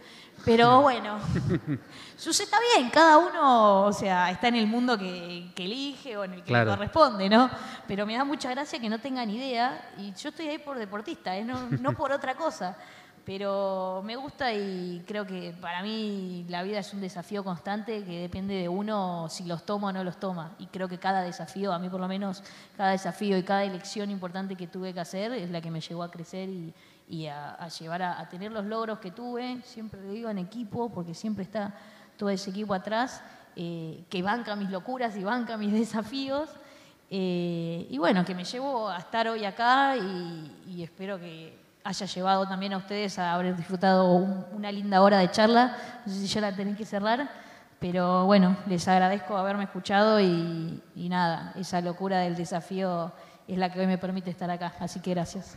Pero bueno, [laughs] sucede está bien, cada uno, o sea, está en el mundo que, que elige o en el que Claro. le corresponde, ¿no? Pero me da mucha gracia que no tengan idea y yo estoy ahí por deportista, ¿eh? no, no por otra cosa. Pero me gusta y creo que para mí la vida es un desafío constante que depende de uno si los toma o no los toma. Y creo que cada desafío, a mí por lo menos, cada desafío y cada elección importante que tuve que hacer es la que me llevó a crecer y, a, llevar a, tener los logros que tuve. Siempre digo en equipo, porque siempre está todo ese equipo atrás, eh, que banca mis locuras y banca mis [laughs] desafíos. Eh, y bueno, que me llevo a estar hoy acá y espero que haya llevado también a ustedes a haber disfrutado un- una linda hora de charla. No sé si ya la tenés que cerrar, pero bueno, les agradezco haberme escuchado y, y nada, esa locura del desafío es la que hoy me permite estar acá. Así que gracias.